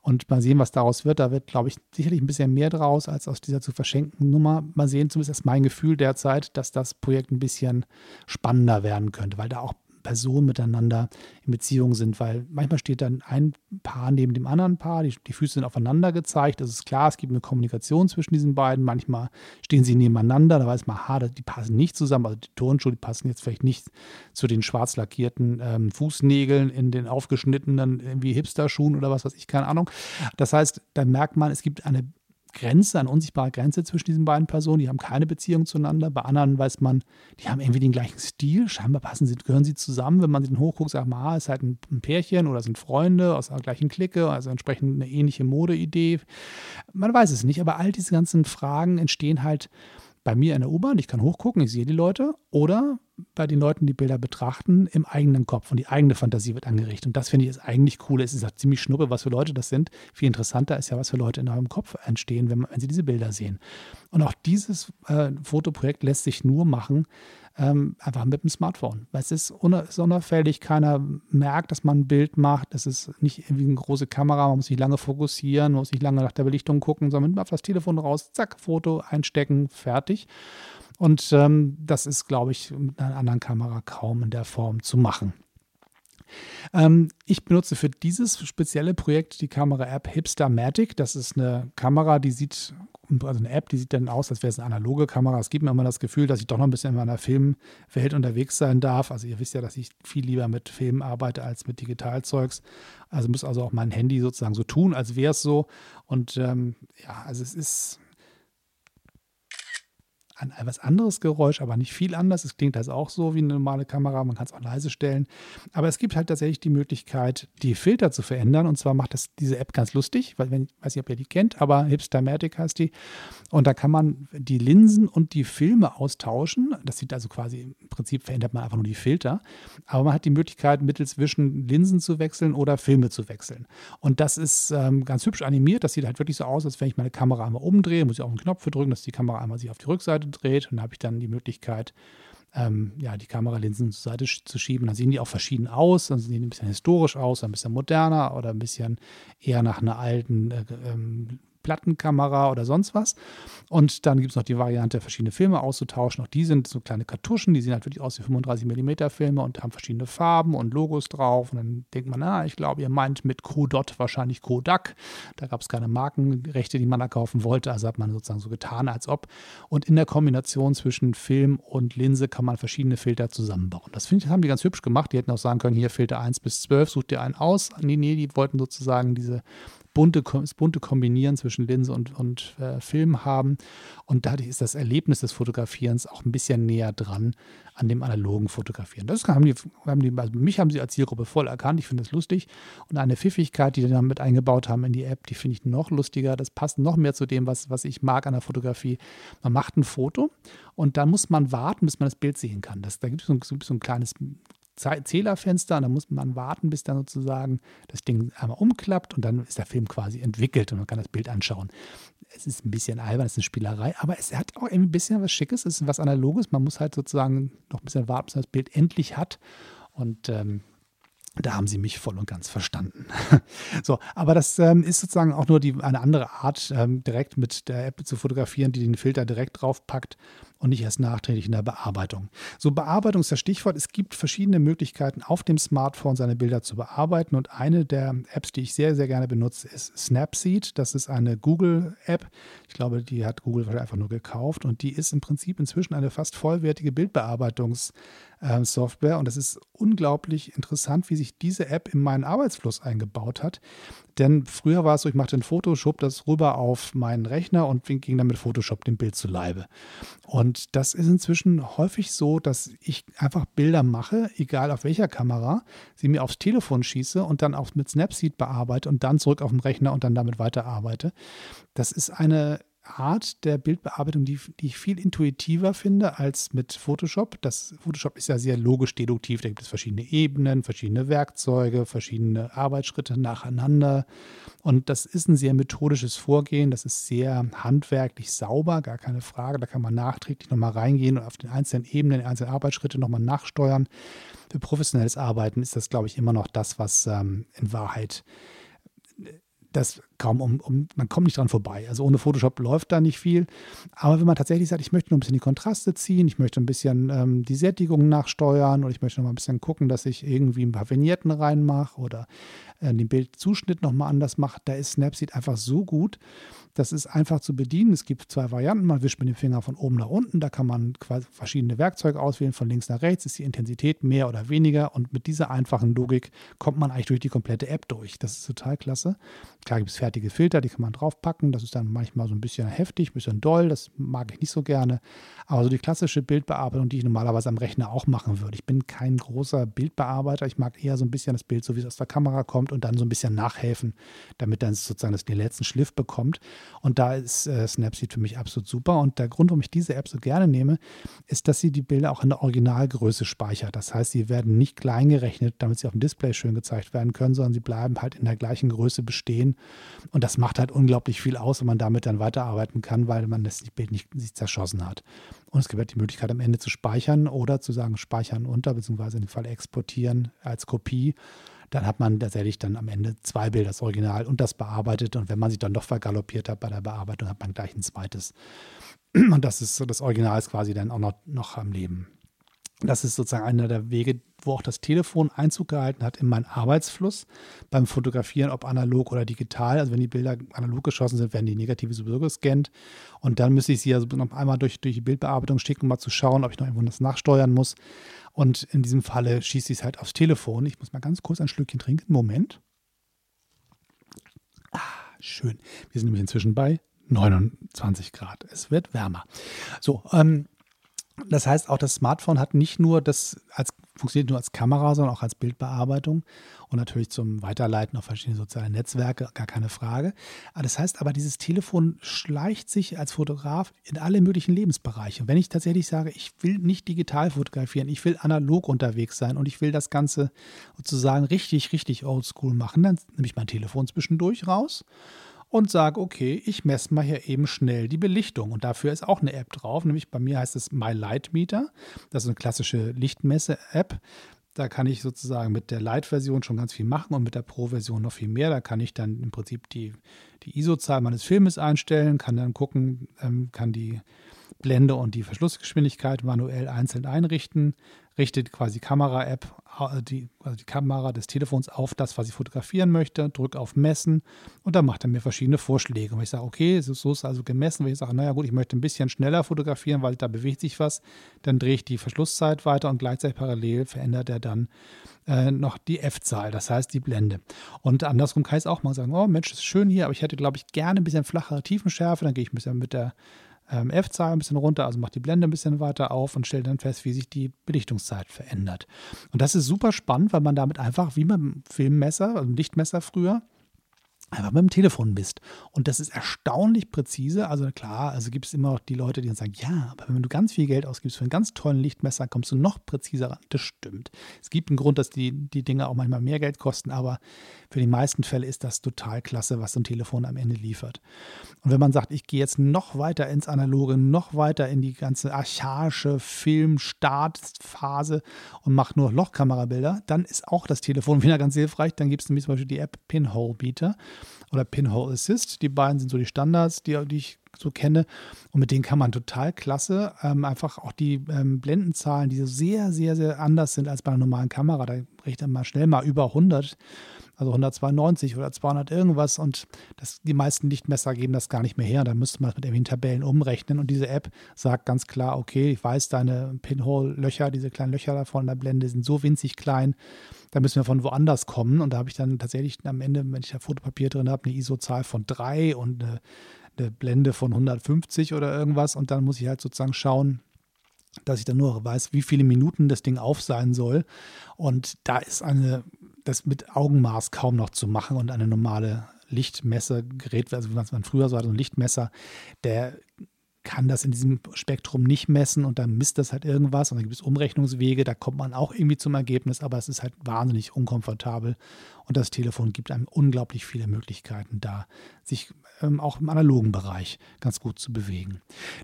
Und mal sehen, was daraus wird. Da wird, glaube ich, sicherlich ein bisschen mehr draus als aus dieser zu verschenken Nummer. Mal sehen, zumindest ist mein Gefühl derzeit, dass das Projekt ein bisschen spannender werden könnte, weil da auch Personen miteinander in Beziehung sind, weil manchmal steht dann ein Paar neben dem anderen Paar, die, die Füße sind aufeinander gezeigt. Das ist klar, es gibt eine Kommunikation zwischen diesen beiden. Manchmal stehen sie nebeneinander, da weiß man, ha, die passen nicht zusammen. Also die Turnschuhe, die passen jetzt vielleicht nicht zu den schwarz lackierten ähm, Fußnägeln in den aufgeschnittenen irgendwie Hipster-Schuhen oder was weiß ich, keine Ahnung. Das heißt, da merkt man, es gibt eine Grenze, eine unsichtbare Grenze zwischen diesen beiden Personen. Die haben keine Beziehung zueinander. Bei anderen weiß man, die haben irgendwie den gleichen Stil. Scheinbar passen sie, gehören sie zusammen. Wenn man sie dann hochguckt, sagt man, ah, ist halt ein, Pärchen oder sind Freunde aus der gleichen Clique, also entsprechend eine ähnliche Modeidee. Man weiß es nicht, aber all diese ganzen Fragen entstehen halt bei mir in der U-Bahn, ich kann hochgucken, ich sehe die Leute, oder bei den Leuten, die Bilder betrachten, im eigenen Kopf und die eigene Fantasie wird angeregt. Und das finde ich ist eigentlich cool. Es ist ja ziemlich schnuppe, was für Leute das sind. Viel interessanter ist ja, was für Leute in eurem Kopf entstehen, wenn, wenn sie diese Bilder sehen. Und auch dieses äh, Fotoprojekt lässt sich nur machen, ähm, einfach mit dem Smartphone. Weil es ist unauffällig, keiner merkt, dass man ein Bild macht. Es ist nicht irgendwie eine große Kamera, man muss nicht lange fokussieren, man muss nicht lange nach der Belichtung gucken, sondern man auf das Telefon raus, zack, Foto einstecken, fertig. Und ähm, das ist, glaube ich, mit einer anderen Kamera kaum in der Form zu machen. Ähm, ich benutze für dieses spezielle Projekt die Kamera-App Hipstermatic. Das ist eine Kamera, die sieht also eine App, die sieht dann aus, als wäre es eine analoge Kamera. Es gibt mir immer das Gefühl, dass ich doch noch ein bisschen in meiner Filmwelt unterwegs sein darf. Also ihr wisst ja, dass ich viel lieber mit Filmen arbeite als mit Digitalzeugs. Also muss also auch mein Handy sozusagen so tun, als wäre es so. Und ähm, ja, also es ist ein etwas anderes Geräusch, aber nicht viel anders. Es klingt also auch so wie eine normale Kamera, man kann es auch leise stellen. Aber es gibt halt tatsächlich die Möglichkeit, die Filter zu verändern. Und zwar macht das diese App ganz lustig, weil ich weiß nicht, ob ihr die kennt, aber Hipstermatic heißt die. Und da kann man die Linsen und die Filme austauschen. Das sieht also quasi, im Prinzip verändert man einfach nur die Filter. Aber man hat die Möglichkeit, mittels zwischen Linsen zu wechseln oder Filme zu wechseln. Und das ist ähm, ganz hübsch animiert. Das sieht halt wirklich so aus, als wenn ich meine Kamera einmal umdrehe, muss ich auch einen Knopf drücken, dass die Kamera einmal sich auf die Rückseite Seite dreht und habe ich dann die Möglichkeit, ähm, ja, die Kameralinsen zur Seite zu schieben. Dann sehen die auch verschieden aus. Dann sehen die ein bisschen historisch aus, ein bisschen moderner oder ein bisschen eher nach einer alten äh, ähm, Plattenkamera oder sonst was. Und dann gibt es noch die Variante, verschiedene Filme auszutauschen. Auch die sind so kleine Kartuschen, die sehen halt wirklich aus wie 35 mm Filme und haben verschiedene Farben und Logos drauf. Und dann denkt man, na, ich glaube, ihr meint mit Kodot wahrscheinlich Kodak. Da gab es keine Markenrechte, die man da kaufen wollte. Also hat man sozusagen so getan, als ob. Und in der Kombination zwischen Film und Linse kann man verschiedene Filter zusammenbauen. Das finde ich, haben die ganz hübsch gemacht. Die hätten auch sagen können, hier Filter 1 bis 12, sucht dir einen aus. Nee, nee, die wollten sozusagen diese bunte, das bunte Kombinieren zwischen Linse und, und äh, Film haben. Und dadurch ist das Erlebnis des Fotografierens auch ein bisschen näher dran an dem analogen Fotografieren. Das haben die, haben die also mich haben sie als Zielgruppe voll erkannt. Ich finde das lustig. Und eine Pfiffigkeit, die sie dann mit eingebaut haben in die App, die finde ich noch lustiger. Das passt noch mehr zu dem, was, was ich mag an der Fotografie. Man macht ein Foto und dann muss man warten, bis man das Bild sehen kann. Das, da gibt es so, so, so ein kleines Zählerfenster und da muss man warten, bis dann sozusagen das Ding einmal umklappt und dann ist der Film quasi entwickelt und man kann das Bild anschauen. Es ist ein bisschen albern, es ist eine Spielerei, aber es hat auch ein bisschen was Schickes, es ist was Analoges. Man muss halt sozusagen noch ein bisschen warten, bis man das Bild endlich hat. Und ähm, da haben sie mich voll und ganz verstanden. so, aber das ähm, ist sozusagen auch nur die, eine andere Art, ähm, direkt mit der App zu fotografieren, die den Filter direkt draufpackt und nicht erst nachträglich in der Bearbeitung. So, Bearbeitung ist das Stichwort. Es gibt verschiedene Möglichkeiten, auf dem Smartphone seine Bilder zu bearbeiten. Und eine der Apps, die ich sehr, sehr gerne benutze, ist Snapseed. Das ist eine Google-App. Ich glaube, die hat Google einfach nur gekauft. Und die ist im Prinzip inzwischen eine fast vollwertige Bildbearbeitungssoftware. Und das ist unglaublich interessant, wie sich diese App in meinen Arbeitsfluss eingebaut hat. Denn früher war es so, ich machte in Photoshop das rüber auf meinen Rechner und ging dann mit Photoshop dem Bild zu Leibe. Und das ist inzwischen häufig so, dass ich einfach Bilder mache, egal auf welcher Kamera, sie mir aufs Telefon schieße und dann auch mit Snapseed bearbeite und dann zurück auf den Rechner und dann damit weiterarbeite. Das ist eine Art der Bildbearbeitung, die, die, ich viel intuitiver finde als mit Photoshop. Das Photoshop ist ja sehr logisch deduktiv. Da gibt es verschiedene Ebenen, verschiedene Werkzeuge, verschiedene Arbeitsschritte nacheinander. Und das ist ein sehr methodisches Vorgehen. Das ist sehr handwerklich sauber, gar keine Frage. Da kann man nachträglich nochmal reingehen und auf den einzelnen Ebenen, die einzelnen Arbeitsschritte nochmal nachsteuern. Für professionelles Arbeiten ist das, glaube ich, immer noch das, was ähm, in Wahrheit das kaum um, um, man kommt nicht dran vorbei. Also ohne Photoshop läuft da nicht viel. Aber wenn man tatsächlich sagt, ich möchte noch ein bisschen die Kontraste ziehen, ich möchte ein bisschen ähm, die Sättigung nachsteuern oder ich möchte noch mal ein bisschen gucken, dass ich irgendwie ein paar Vignetten reinmache oder äh, den Bildzuschnitt nochmal anders mache, da ist Snapseed einfach so gut. Das ist einfach zu bedienen. Es gibt zwei Varianten. Man wischt mit dem Finger von oben nach unten. Da kann man quasi verschiedene Werkzeuge auswählen. Von links nach rechts ist die Intensität mehr oder weniger. Und mit dieser einfachen Logik kommt man eigentlich durch die komplette App durch. Das ist total klasse. Klar gibt es fertige Filter, die kann man draufpacken. Das ist dann manchmal so ein bisschen heftig, ein bisschen doll. Das mag ich nicht so gerne. Aber so die klassische Bildbearbeitung, die ich normalerweise am Rechner auch machen würde. Ich bin kein großer Bildbearbeiter. Ich mag eher so ein bisschen das Bild, so wie es aus der Kamera kommt und dann so ein bisschen nachhelfen, damit dann sozusagen das den letzten Schliff bekommt. Und da ist äh, Snapseed für mich absolut super. Und der Grund, warum ich diese App so gerne nehme, ist, dass sie die Bilder auch in der Originalgröße speichert. Das heißt, sie werden nicht klein gerechnet, damit sie auf dem Display schön gezeigt werden können, sondern sie bleiben halt in der gleichen Größe bestehen. Und das macht halt unglaublich viel aus, wenn man damit dann weiterarbeiten kann, weil man das Bild nicht sich zerschossen hat. Und es gibt halt die Möglichkeit, am Ende zu speichern oder zu sagen, speichern unter, beziehungsweise in dem Fall exportieren als Kopie dann hat man tatsächlich dann am Ende zwei Bilder, das Original und das bearbeitet. Und wenn man sich dann doch vergaloppiert hat bei der Bearbeitung, hat man gleich ein zweites. Und das ist so, das Original ist quasi dann auch noch, noch am Leben. Das ist sozusagen einer der Wege, wo auch das Telefon Einzug gehalten hat in meinen Arbeitsfluss beim Fotografieren, ob analog oder digital. Also wenn die Bilder analog geschossen sind, werden die Negative sowieso gescannt. Und dann müsste ich sie also noch einmal durch, durch die Bildbearbeitung schicken, um mal zu schauen, ob ich noch irgendwo das nachsteuern muss. Und in diesem Falle schießt sie es halt aufs Telefon. Ich muss mal ganz kurz ein Schlückchen trinken. Moment. Ah, schön. Wir sind nämlich inzwischen bei 29 Grad. Es wird wärmer. So, ähm, das heißt, auch das Smartphone hat nicht nur das als funktioniert nur als Kamera, sondern auch als Bildbearbeitung und natürlich zum Weiterleiten auf verschiedene soziale Netzwerke, gar keine Frage. Das heißt aber, dieses Telefon schleicht sich als Fotograf in alle möglichen Lebensbereiche. Wenn ich tatsächlich sage, ich will nicht digital fotografieren, ich will analog unterwegs sein und ich will das Ganze sozusagen richtig, richtig oldschool machen, dann nehme ich mein Telefon zwischendurch raus und sage, okay, ich messe mal hier eben schnell die Belichtung. Und dafür ist auch eine App drauf, nämlich bei mir heißt es My Light Meter. Das ist eine klassische Lichtmesse-App. Da kann ich sozusagen mit der Light-Version schon ganz viel machen und mit der Pro-Version noch viel mehr. Da kann ich dann im Prinzip die, die ISO-Zahl meines Filmes einstellen, kann dann gucken, ähm, kann die Blende und die Verschlussgeschwindigkeit manuell einzeln einrichten, richtet quasi Kamera-App, äh, die, also die Kamera des Telefons auf das, was ich fotografieren möchte, drücke auf Messen und dann macht er mir verschiedene Vorschläge. Und wenn ich sage, okay, so ist es also gemessen, wenn ich sage, naja gut, ich möchte ein bisschen schneller fotografieren, weil da bewegt sich was, dann drehe ich die Verschlusszeit weiter und gleichzeitig parallel verändert er dann äh, noch die F-Zahl, das heißt die Blende. Und andersrum kann ich es auch mal sagen, oh Mensch, ist schön hier, aber ich hätte, glaube ich, gerne ein bisschen flachere Tiefenschärfe, dann gehe ich ein bisschen mit der ähm, F-Zahl ein bisschen runter, also macht die Blende ein bisschen weiter auf und stellt dann fest, wie sich die Belichtungszeit verändert. Und das ist super spannend, weil man damit einfach, wie mit einem Filmmesser, also einem Lichtmesser früher, einfach mit dem Telefon bist. Und das ist erstaunlich präzise. Also klar, also gibt es immer noch die Leute, die dann sagen, ja, aber wenn du ganz viel Geld ausgibst für einen ganz tollen Lichtmesser, kommst du noch präziser ran. Das stimmt. Es gibt einen Grund, dass die, die Dinge auch manchmal mehr Geld kosten, aber für die meisten Fälle ist das total klasse, was so ein Telefon am Ende liefert. Und wenn man sagt, ich gehe jetzt noch weiter ins Analoge, noch weiter in die ganze archaische Film-Startphase und mache nur Lochkamerabilder, dann ist auch das Telefon wieder ganz hilfreich. Dann gibt es nämlich zum Beispiel die App Pinhole Beater oder Pinhole Assist. Die beiden sind so die Standards, die, die ich so kenne. Und mit denen kann man total klasse ähm, einfach auch die ähm, Blendenzahlen, die so sehr, sehr, sehr anders sind als bei einer normalen Kamera. Da rechnet man schnell mal über 100 also 192 oder 200 irgendwas und das, die meisten Lichtmesser geben das gar nicht mehr her. Da müsste man es mit irgendwelchen Tabellen umrechnen und diese App sagt ganz klar, okay, ich weiß, deine Pinhole-Löcher, diese kleinen Löcher da vorne in der Blende sind so winzig klein, da müssen wir von woanders kommen und da habe ich dann tatsächlich am Ende, wenn ich da Fotopapier drin habe, eine ISO-Zahl von 3 und eine, eine Blende von 150 oder irgendwas und dann muss ich halt sozusagen schauen, dass ich dann nur weiß, wie viele Minuten das Ding auf sein soll. Und da ist eine das mit Augenmaß kaum noch zu machen und eine normale Lichtmessergerät, also wie man früher so hatte, ein Lichtmesser, der kann das in diesem Spektrum nicht messen und dann misst das halt irgendwas und dann gibt es Umrechnungswege, da kommt man auch irgendwie zum Ergebnis, aber es ist halt wahnsinnig unkomfortabel und das Telefon gibt einem unglaublich viele Möglichkeiten da, sich ähm, auch im analogen Bereich ganz gut zu bewegen.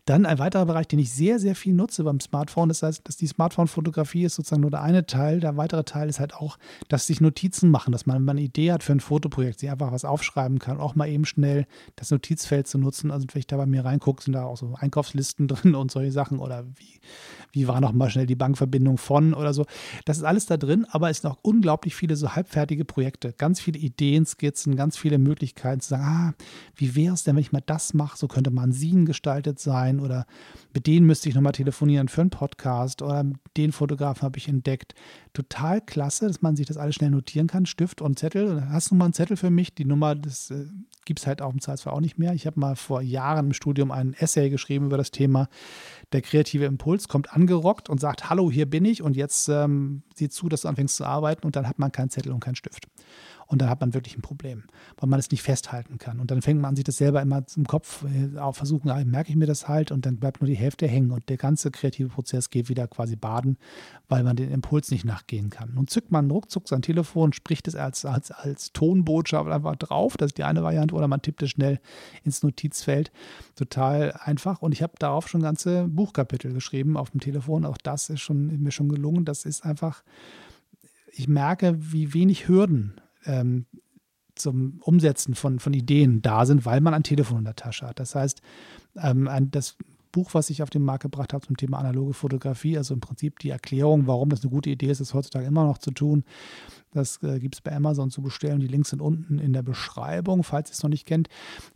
Dann ein weiterer Bereich, den ich sehr, sehr viel nutze beim Smartphone, das heißt, dass die Smartphone-Fotografie ist sozusagen nur der eine Teil. Der weitere Teil ist halt auch, dass sich Notizen machen, dass man, wenn man eine Idee hat für ein Fotoprojekt, sich einfach was aufschreiben kann, auch mal eben schnell das Notizfeld zu nutzen. Also wenn ich da bei mir reingucke, sind da auch so Einkaufslisten drin und solche Sachen oder wie, wie war noch mal schnell die Bankverbindung von oder so. Das ist alles da drin, aber es sind auch unglaublich viele so halbfertige Projekte, ganz viele Ideen, Skizzen, ganz viele Möglichkeiten zu sagen, ah, wie wäre es denn, wenn ich mal das mache? So könnte man Scene gestaltet sein oder mit denen müsste ich nochmal telefonieren für einen Podcast oder den Fotografen habe ich entdeckt. Total klasse, dass man sich das alles schnell notieren kann, Stift und Zettel. Hast du mal einen Zettel für mich? Die Nummer, das äh, gibt es halt auch im Zweifelsfall auch nicht mehr. Ich habe mal vor Jahren im Studium ein Essay geschrieben über das Thema. Der kreative Impuls kommt angerockt und sagt, hallo, hier bin ich und jetzt ähm, sieh zu, dass du anfängst zu arbeiten und dann hat man keinen Zettel und keinen Stift. Und dann hat man wirklich ein Problem, weil man es nicht festhalten kann. Und dann fängt man an, sich das selber immer im Kopf äh, versuchen, ah, merke ich mir das halt und dann bleibt nur die Hälfte hängen und der ganze kreative Prozess geht wieder quasi baden, weil man den Impuls nicht nachgehen kann. Nun zückt man ruckzuck sein Telefon, spricht es als, als, als Tonbotschaft einfach drauf, das ist die eine Variante, oder man tippt es schnell ins Notizfeld. Total einfach. Und ich habe darauf schon ganze Buchkapitel geschrieben auf dem Telefon. Auch das ist schon, mir schon gelungen. Das ist einfach, ich merke, wie wenig Hürden ähm, zum Umsetzen von, von Ideen da sind, weil man ein Telefon in der Tasche hat. Das heißt, ähm, ein, das Buch, was ich auf den Markt gebracht habe zum Thema analoge Fotografie, also im Prinzip die Erklärung, warum das eine gute Idee ist, ist heutzutage immer noch zu tun. Das äh, gibt es bei Amazon zu bestellen. Die Links sind unten in der Beschreibung, falls ihr es noch nicht kennt.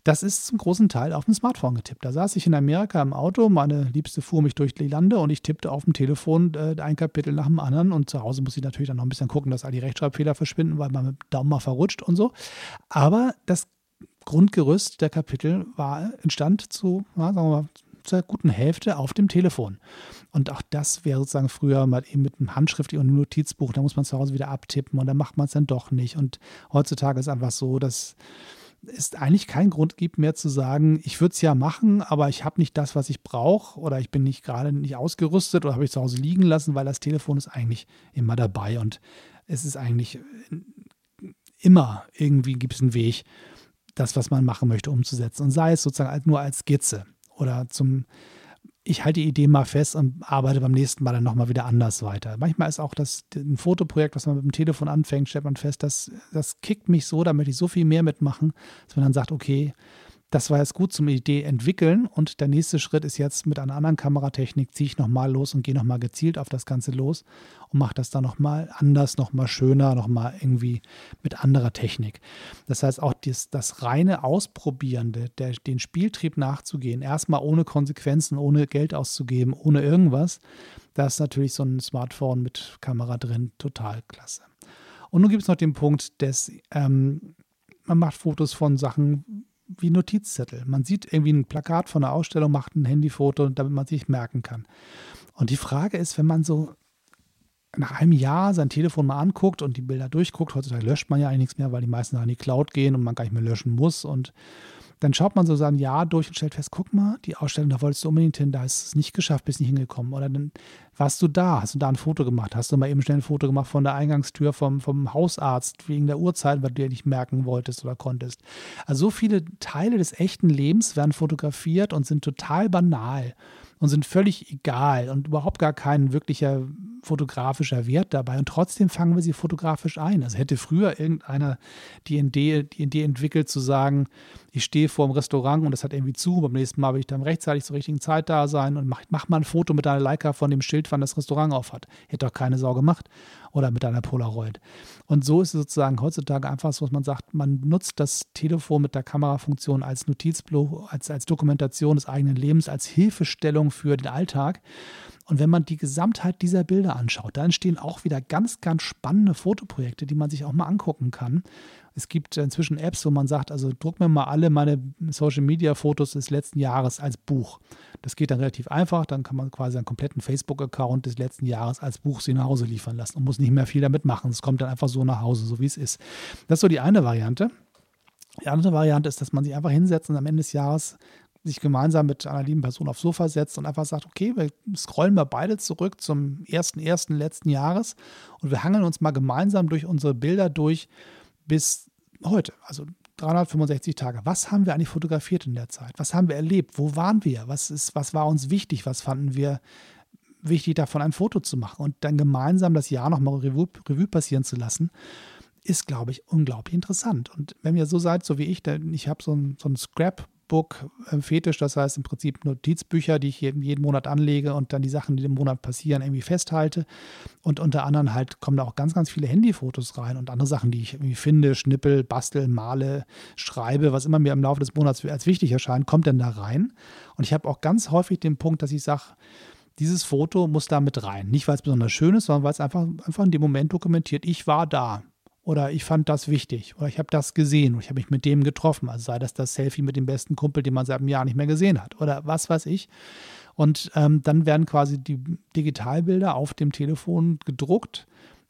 Das ist zum großen Teil auf dem Smartphone getippt. Da saß ich in Amerika im Auto, meine Liebste fuhr mich durch die Lande und ich tippte auf dem Telefon äh, ein Kapitel nach dem anderen. Und zu Hause muss ich natürlich dann noch ein bisschen gucken, dass all die Rechtschreibfehler verschwinden, weil man mit dem Daumen mal verrutscht und so. Aber das Grundgerüst der Kapitel war, entstand zu, sagen wir mal, zur guten Hälfte auf dem Telefon. Und auch das wäre sozusagen früher mal eben mit einem Handschrift und einem Notizbuch, da muss man zu Hause wieder abtippen und dann macht man es dann doch nicht. Und heutzutage ist einfach so, dass es eigentlich keinen Grund gibt mehr zu sagen, ich würde es ja machen, aber ich habe nicht das, was ich brauche oder ich bin nicht gerade nicht ausgerüstet oder habe ich zu Hause liegen lassen, weil das Telefon ist eigentlich immer dabei und es ist eigentlich immer irgendwie gibt es einen Weg, das, was man machen möchte, umzusetzen. Und sei es sozusagen nur als Skizze oder zum ich halte die Idee mal fest und arbeite beim nächsten Mal dann nochmal wieder anders weiter. Manchmal ist auch das ein Fotoprojekt, was man mit dem Telefon anfängt, stellt man fest, das, das kickt mich so, da möchte ich so viel mehr mitmachen, dass man dann sagt, okay, das war jetzt gut zum Idee entwickeln und der nächste Schritt ist jetzt mit einer anderen Kameratechnik ziehe ich nochmal los und gehe nochmal gezielt auf das Ganze los und mache das dann nochmal anders, nochmal schöner, nochmal irgendwie mit anderer Technik. Das heißt auch das, das reine Ausprobieren, der, den Spieltrieb nachzugehen, erstmal ohne Konsequenzen, ohne Geld auszugeben, ohne irgendwas, das ist natürlich so ein Smartphone mit Kamera drin total klasse. Und nun gibt es noch den Punkt des, ähm, man macht Fotos von Sachen, wie Notizzettel. Man sieht irgendwie ein Plakat von einer Ausstellung, macht ein Handyfoto, damit man sich merken kann. Und die Frage ist, wenn man so nach einem Jahr sein Telefon mal anguckt und die Bilder durchguckt, heutzutage löscht man ja eigentlich nichts mehr, weil die meisten in die Cloud gehen und man gar nicht mehr löschen muss und dann schaut man so sein Jahr durch und stellt fest, guck mal, die Ausstellung, da wolltest du unbedingt hin, da hast du es nicht geschafft, bist nicht hingekommen. Oder dann warst du da, hast du da ein Foto gemacht, hast du mal eben schnell ein Foto gemacht von der Eingangstür vom, vom Hausarzt wegen der Uhrzeit, weil du dir nicht merken wolltest oder konntest. Also so viele Teile des echten Lebens werden fotografiert und sind total banal und sind völlig egal und überhaupt gar kein wirklicher fotografischer Wert dabei. Und trotzdem fangen wir sie fotografisch ein. Also hätte früher irgendeiner die Idee, die Idee entwickelt, zu sagen, ich stehe vor dem Restaurant und das hat irgendwie zu, beim nächsten Mal will ich dann rechtzeitig zur richtigen Zeit da sein und mach, mach mal ein Foto mit einer Leica von dem Schild, wann das Restaurant auf hat. Hätte doch keine Sau gemacht. Oder mit einer Polaroid. Und so ist es sozusagen heutzutage einfach so, dass man sagt, man nutzt das Telefon mit der Kamerafunktion als Notizbuch, als, als Dokumentation des eigenen Lebens, als Hilfestellung für den Alltag. Und wenn man die Gesamtheit dieser Bilder anschaut, da entstehen auch wieder ganz, ganz spannende Fotoprojekte, die man sich auch mal angucken kann. Es gibt inzwischen Apps, wo man sagt, also druck mir mal alle meine Social Media Fotos des letzten Jahres als Buch. Das geht dann relativ einfach. Dann kann man quasi einen kompletten Facebook-Account des letzten Jahres als Buch sie nach Hause liefern lassen und muss nicht mehr viel damit machen. Es kommt dann einfach so nach Hause, so wie es ist. Das ist so die eine Variante. Die andere Variante ist, dass man sich einfach hinsetzt und am Ende des Jahres sich gemeinsam mit einer lieben Person aufs Sofa setzt und einfach sagt, okay, wir scrollen mal beide zurück zum ersten, ersten letzten Jahres und wir hangeln uns mal gemeinsam durch unsere Bilder durch bis heute. Also 365 Tage. Was haben wir eigentlich fotografiert in der Zeit? Was haben wir erlebt? Wo waren wir? Was, ist, was war uns wichtig? Was fanden wir wichtig, davon ein Foto zu machen? Und dann gemeinsam das Jahr nochmal Revue, Revue passieren zu lassen, ist, glaube ich, unglaublich interessant. Und wenn ihr so seid, so wie ich, denn ich habe so ein, so ein Scrap Notebook-Fetisch, das heißt im Prinzip Notizbücher, die ich jeden, Monat anlege und dann die Sachen, die im Monat passieren, irgendwie festhalte. Und unter anderem halt kommen da auch ganz, ganz viele Handyfotos rein und andere Sachen, die ich irgendwie finde, schnippel, bastel, male, schreibe, was immer mir im Laufe des Monats als wichtig erscheint, kommt dann da rein. Und ich habe auch ganz häufig den Punkt, dass ich sage, dieses Foto muss da mit rein. Nicht, weil es besonders schön ist, sondern weil es einfach, einfach in dem Moment dokumentiert, ich war da oder ich fand das wichtig oder ich habe das gesehen und ich habe mich mit dem getroffen. Also sei das das Selfie mit dem besten Kumpel, den man seit einem Jahr nicht mehr gesehen hat oder was weiß ich. Und ähm, dann werden quasi die Digitalbilder auf dem Telefon gedruckt,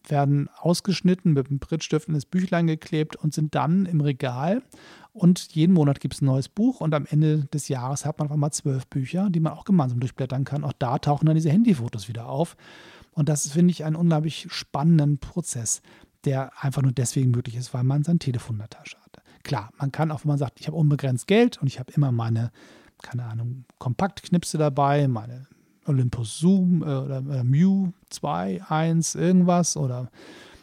werden ausgeschnitten, mit einem Prittstift in das Büchlein geklebt und sind dann im Regal. Und jeden Monat gibt es ein neues Buch und am Ende des Jahres hat man einfach mal zwölf Bücher, die man auch gemeinsam durchblättern kann. Auch da tauchen dann diese Handyfotos wieder auf. Und das finde ich einen unglaublich spannenden Prozess der einfach nur deswegen möglich ist, weil man sein Telefon in der Tasche hat. Klar, man kann auch, wenn man sagt, ich habe unbegrenzt Geld und ich habe immer meine, keine Ahnung, Kompaktknipse dabei, meine Olympus Zoom äh, oder, oder Mew 2, 1, irgendwas oder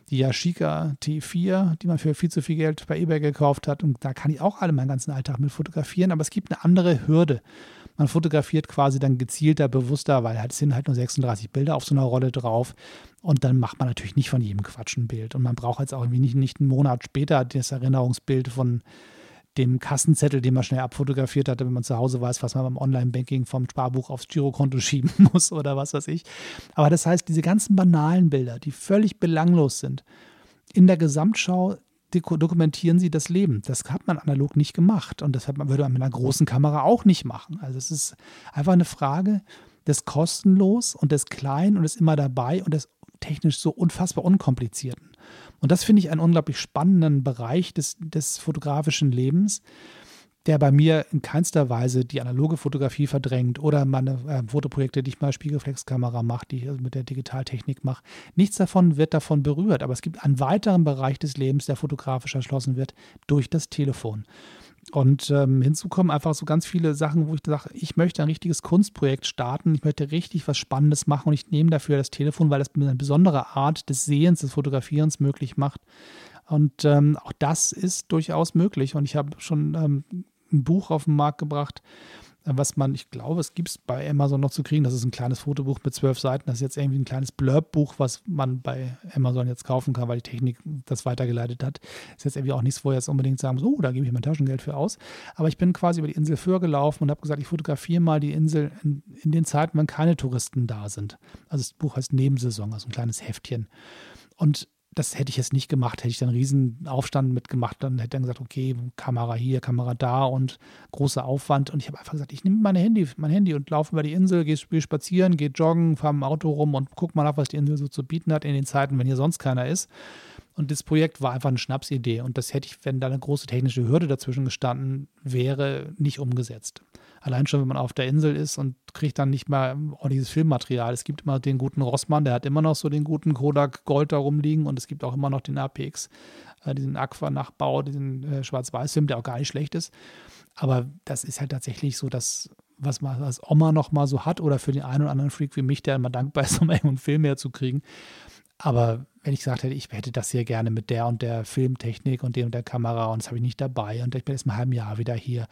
die Yashica T4, die man für viel zu viel Geld bei eBay gekauft hat. Und da kann ich auch alle meinen ganzen Alltag mit fotografieren, aber es gibt eine andere Hürde. Man fotografiert quasi dann gezielter, bewusster, weil halt, es sind halt nur 36 Bilder auf so einer Rolle drauf. Und dann macht man natürlich nicht von jedem Quatsch ein Bild. Und man braucht jetzt auch irgendwie nicht, nicht einen Monat später das Erinnerungsbild von dem Kassenzettel, den man schnell abfotografiert hatte, wenn man zu Hause weiß, was man beim Online-Banking vom Sparbuch aufs Girokonto schieben muss oder was weiß ich. Aber das heißt, diese ganzen banalen Bilder, die völlig belanglos sind, in der Gesamtschau dokumentieren sie das Leben. Das hat man analog nicht gemacht und das würde man mit einer großen Kamera auch nicht machen. Also es ist einfach eine Frage des kostenlos und des klein und des immer dabei und des technisch so unfassbar unkomplizierten. Und das finde ich einen unglaublich spannenden Bereich des, des fotografischen Lebens, der bei mir in keinster Weise die analoge Fotografie verdrängt oder meine äh, Fotoprojekte, die ich mal Spiegelreflexkamera mache, die ich also mit der Digitaltechnik mache. Nichts davon wird davon berührt, aber es gibt einen weiteren Bereich des Lebens, der fotografisch erschlossen wird durch das Telefon. Und ähm, hinzu kommen einfach so ganz viele Sachen, wo ich sage, ich möchte ein richtiges Kunstprojekt starten, ich möchte richtig was Spannendes machen und ich nehme dafür das Telefon, weil das eine besondere Art des Sehens, des Fotografierens möglich macht. Und ähm, auch das ist durchaus möglich. Und ich habe schon ähm, ein Buch auf den Markt gebracht, was man, ich glaube, es gibt es bei Amazon noch zu kriegen. Das ist ein kleines Fotobuch mit zwölf Seiten. Das ist jetzt irgendwie ein kleines Blurb-Buch, was man bei Amazon jetzt kaufen kann, weil die Technik das weitergeleitet hat. Ist jetzt irgendwie auch nichts, wo jetzt unbedingt sagen so, oh, da gebe ich mein Taschengeld für aus. Aber ich bin quasi über die Insel Föhr gelaufen und habe gesagt, ich fotografiere mal die Insel in, in den Zeiten, wenn keine Touristen da sind. Also das Buch heißt Nebensaison, also ein kleines Heftchen. Und das hätte ich jetzt nicht gemacht, hätte ich dann einen riesen Aufstand mitgemacht, dann hätte er gesagt, okay, Kamera hier, Kamera da und großer Aufwand. Und ich habe einfach gesagt, ich nehme mein Handy, mein Handy und laufe über die Insel, gehe spazieren, gehe joggen, fahre im Auto rum und guck mal ab, was die Insel so zu bieten hat in den Zeiten, wenn hier sonst keiner ist. Und das Projekt war einfach eine Schnapsidee. Und das hätte ich, wenn da eine große technische Hürde dazwischen gestanden wäre, nicht umgesetzt. Allein schon, wenn man auf der Insel ist und kriegt dann nicht mal ordentliches Filmmaterial. Es gibt immer den guten Rossmann, der hat immer noch so den guten Kodak Gold da rumliegen und es gibt auch immer noch den APX, äh, diesen Aqua-Nachbau, diesen äh, Schwarz-Weiß-Film, der auch gar nicht schlecht ist. Aber das ist halt tatsächlich so, dass was man als Oma noch mal so hat oder für den einen oder anderen Freak wie mich, der immer dankbar ist, um einen Film mehr zu kriegen. Aber wenn ich gesagt hätte, ich hätte das hier gerne mit der und der Filmtechnik und der und der Kamera und das habe ich nicht dabei und ich bin jetzt ein halben Jahr wieder hier,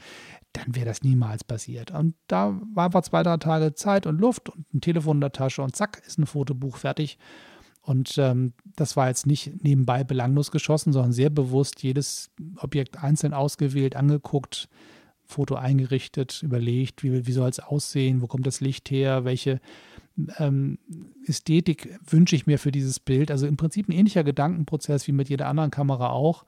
dann wäre das niemals passiert. Und da war einfach zwei, drei Tage Zeit und Luft und ein Telefon in der Tasche und zack, ist ein Fotobuch fertig. Und ähm, das war jetzt nicht nebenbei belanglos geschossen, sondern sehr bewusst jedes Objekt einzeln ausgewählt, angeguckt, Foto eingerichtet, überlegt, wie, wie soll es aussehen, wo kommt das Licht her, welche ähm, Ästhetik wünsche ich mir für dieses Bild. Also im Prinzip ein ähnlicher Gedankenprozess wie mit jeder anderen Kamera auch.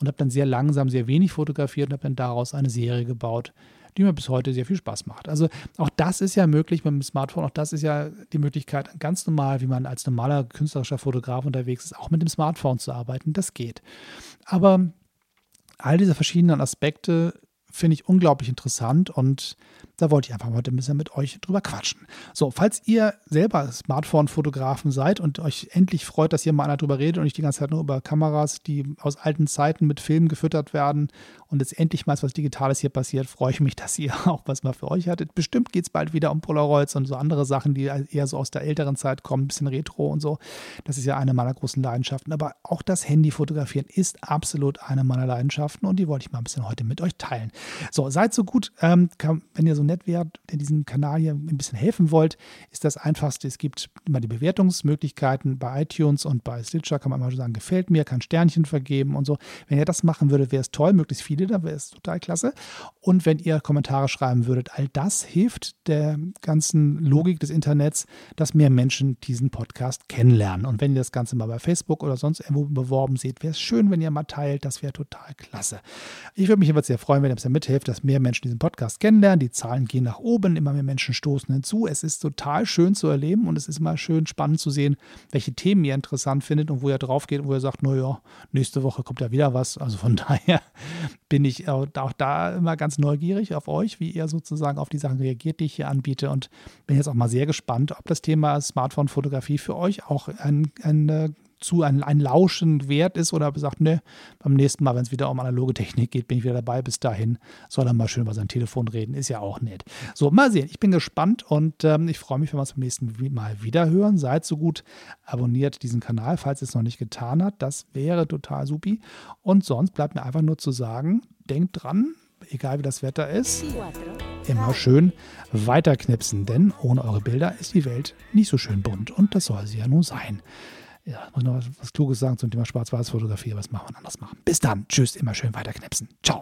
Und habe dann sehr langsam, sehr wenig fotografiert und habe dann daraus eine Serie gebaut, die mir bis heute sehr viel Spaß macht. Also auch das ist ja möglich mit dem Smartphone. Auch das ist ja die Möglichkeit, ganz normal, wie man als normaler künstlerischer Fotograf unterwegs ist, auch mit dem Smartphone zu arbeiten. Das geht. Aber all diese verschiedenen Aspekte finde ich unglaublich interessant und da wollte ich einfach heute ein bisschen mit euch drüber quatschen. So, falls ihr selber Smartphone-Fotografen seid und euch endlich freut, dass hier mal einer drüber redet und nicht die ganze Zeit nur über Kameras, die aus alten Zeiten mit Filmen gefüttert werden und jetzt endlich mal was Digitales hier passiert, freue ich mich, dass ihr auch was mal für euch hattet. Bestimmt geht es bald wieder um Polaroids und so andere Sachen, die eher so aus der älteren Zeit kommen, ein bisschen Retro und so. Das ist ja eine meiner großen Leidenschaften. Aber auch das Handy-Fotografieren ist absolut eine meiner Leidenschaften und die wollte ich mal ein bisschen heute mit euch teilen. So, seid so gut, ähm, wenn ihr so nett wärt, der diesem Kanal hier ein bisschen helfen wollt, ist das einfachste. Es gibt immer die Bewertungsmöglichkeiten bei iTunes und bei Stitcher kann man immer sagen, gefällt mir, kann Sternchen vergeben und so. Wenn ihr das machen würdet, wäre es toll, möglichst viele, da wäre es total klasse. Und wenn ihr Kommentare schreiben würdet, all das hilft der ganzen Logik des Internets, dass mehr Menschen diesen Podcast kennenlernen. Und wenn ihr das Ganze mal bei Facebook oder sonst irgendwo beworben seht, wäre es schön, wenn ihr mal teilt. Das wäre total klasse. Ich würde mich jedenfalls sehr freuen, wenn ihr ja mithilft, dass mehr Menschen diesen Podcast kennenlernen. Die Zahlen gehen nach oben, immer mehr Menschen stoßen hinzu. Es ist total schön zu erleben und es ist immer schön spannend zu sehen, welche Themen ihr interessant findet und wo ihr drauf geht und wo ihr sagt, naja, nächste Woche kommt ja wieder was. Also von daher bin ich auch da immer ganz neugierig auf euch, wie ihr sozusagen auf die Sachen reagiert, die ich hier anbiete. Und bin jetzt auch mal sehr gespannt, ob das Thema Smartphone-Fotografie für euch auch ein, ein zu ein, ein Lauschen wert ist oder sagt, ne, beim nächsten Mal, wenn es wieder um analoge Technik geht, bin ich wieder dabei. Bis dahin soll er mal schön über sein Telefon reden. Ist ja auch nett. So, mal sehen. Ich bin gespannt und ähm, ich freue mich, wenn wir uns beim nächsten Mal wieder hören. Seid so gut, abonniert diesen Kanal, falls ihr es noch nicht getan habt. Das wäre total supi. Und sonst bleibt mir einfach nur zu sagen, denkt dran, egal wie das Wetter ist, immer schön weiterknipsen, denn ohne eure Bilder ist die Welt nicht so schön bunt und das soll sie ja nun sein ja, muss noch was, was Kluges sagen zum Thema Schwarz-Weiß-Fotografie, was machen wir anders machen. Bis dann. Tschüss, immer schön weiterknipsen. Ciao.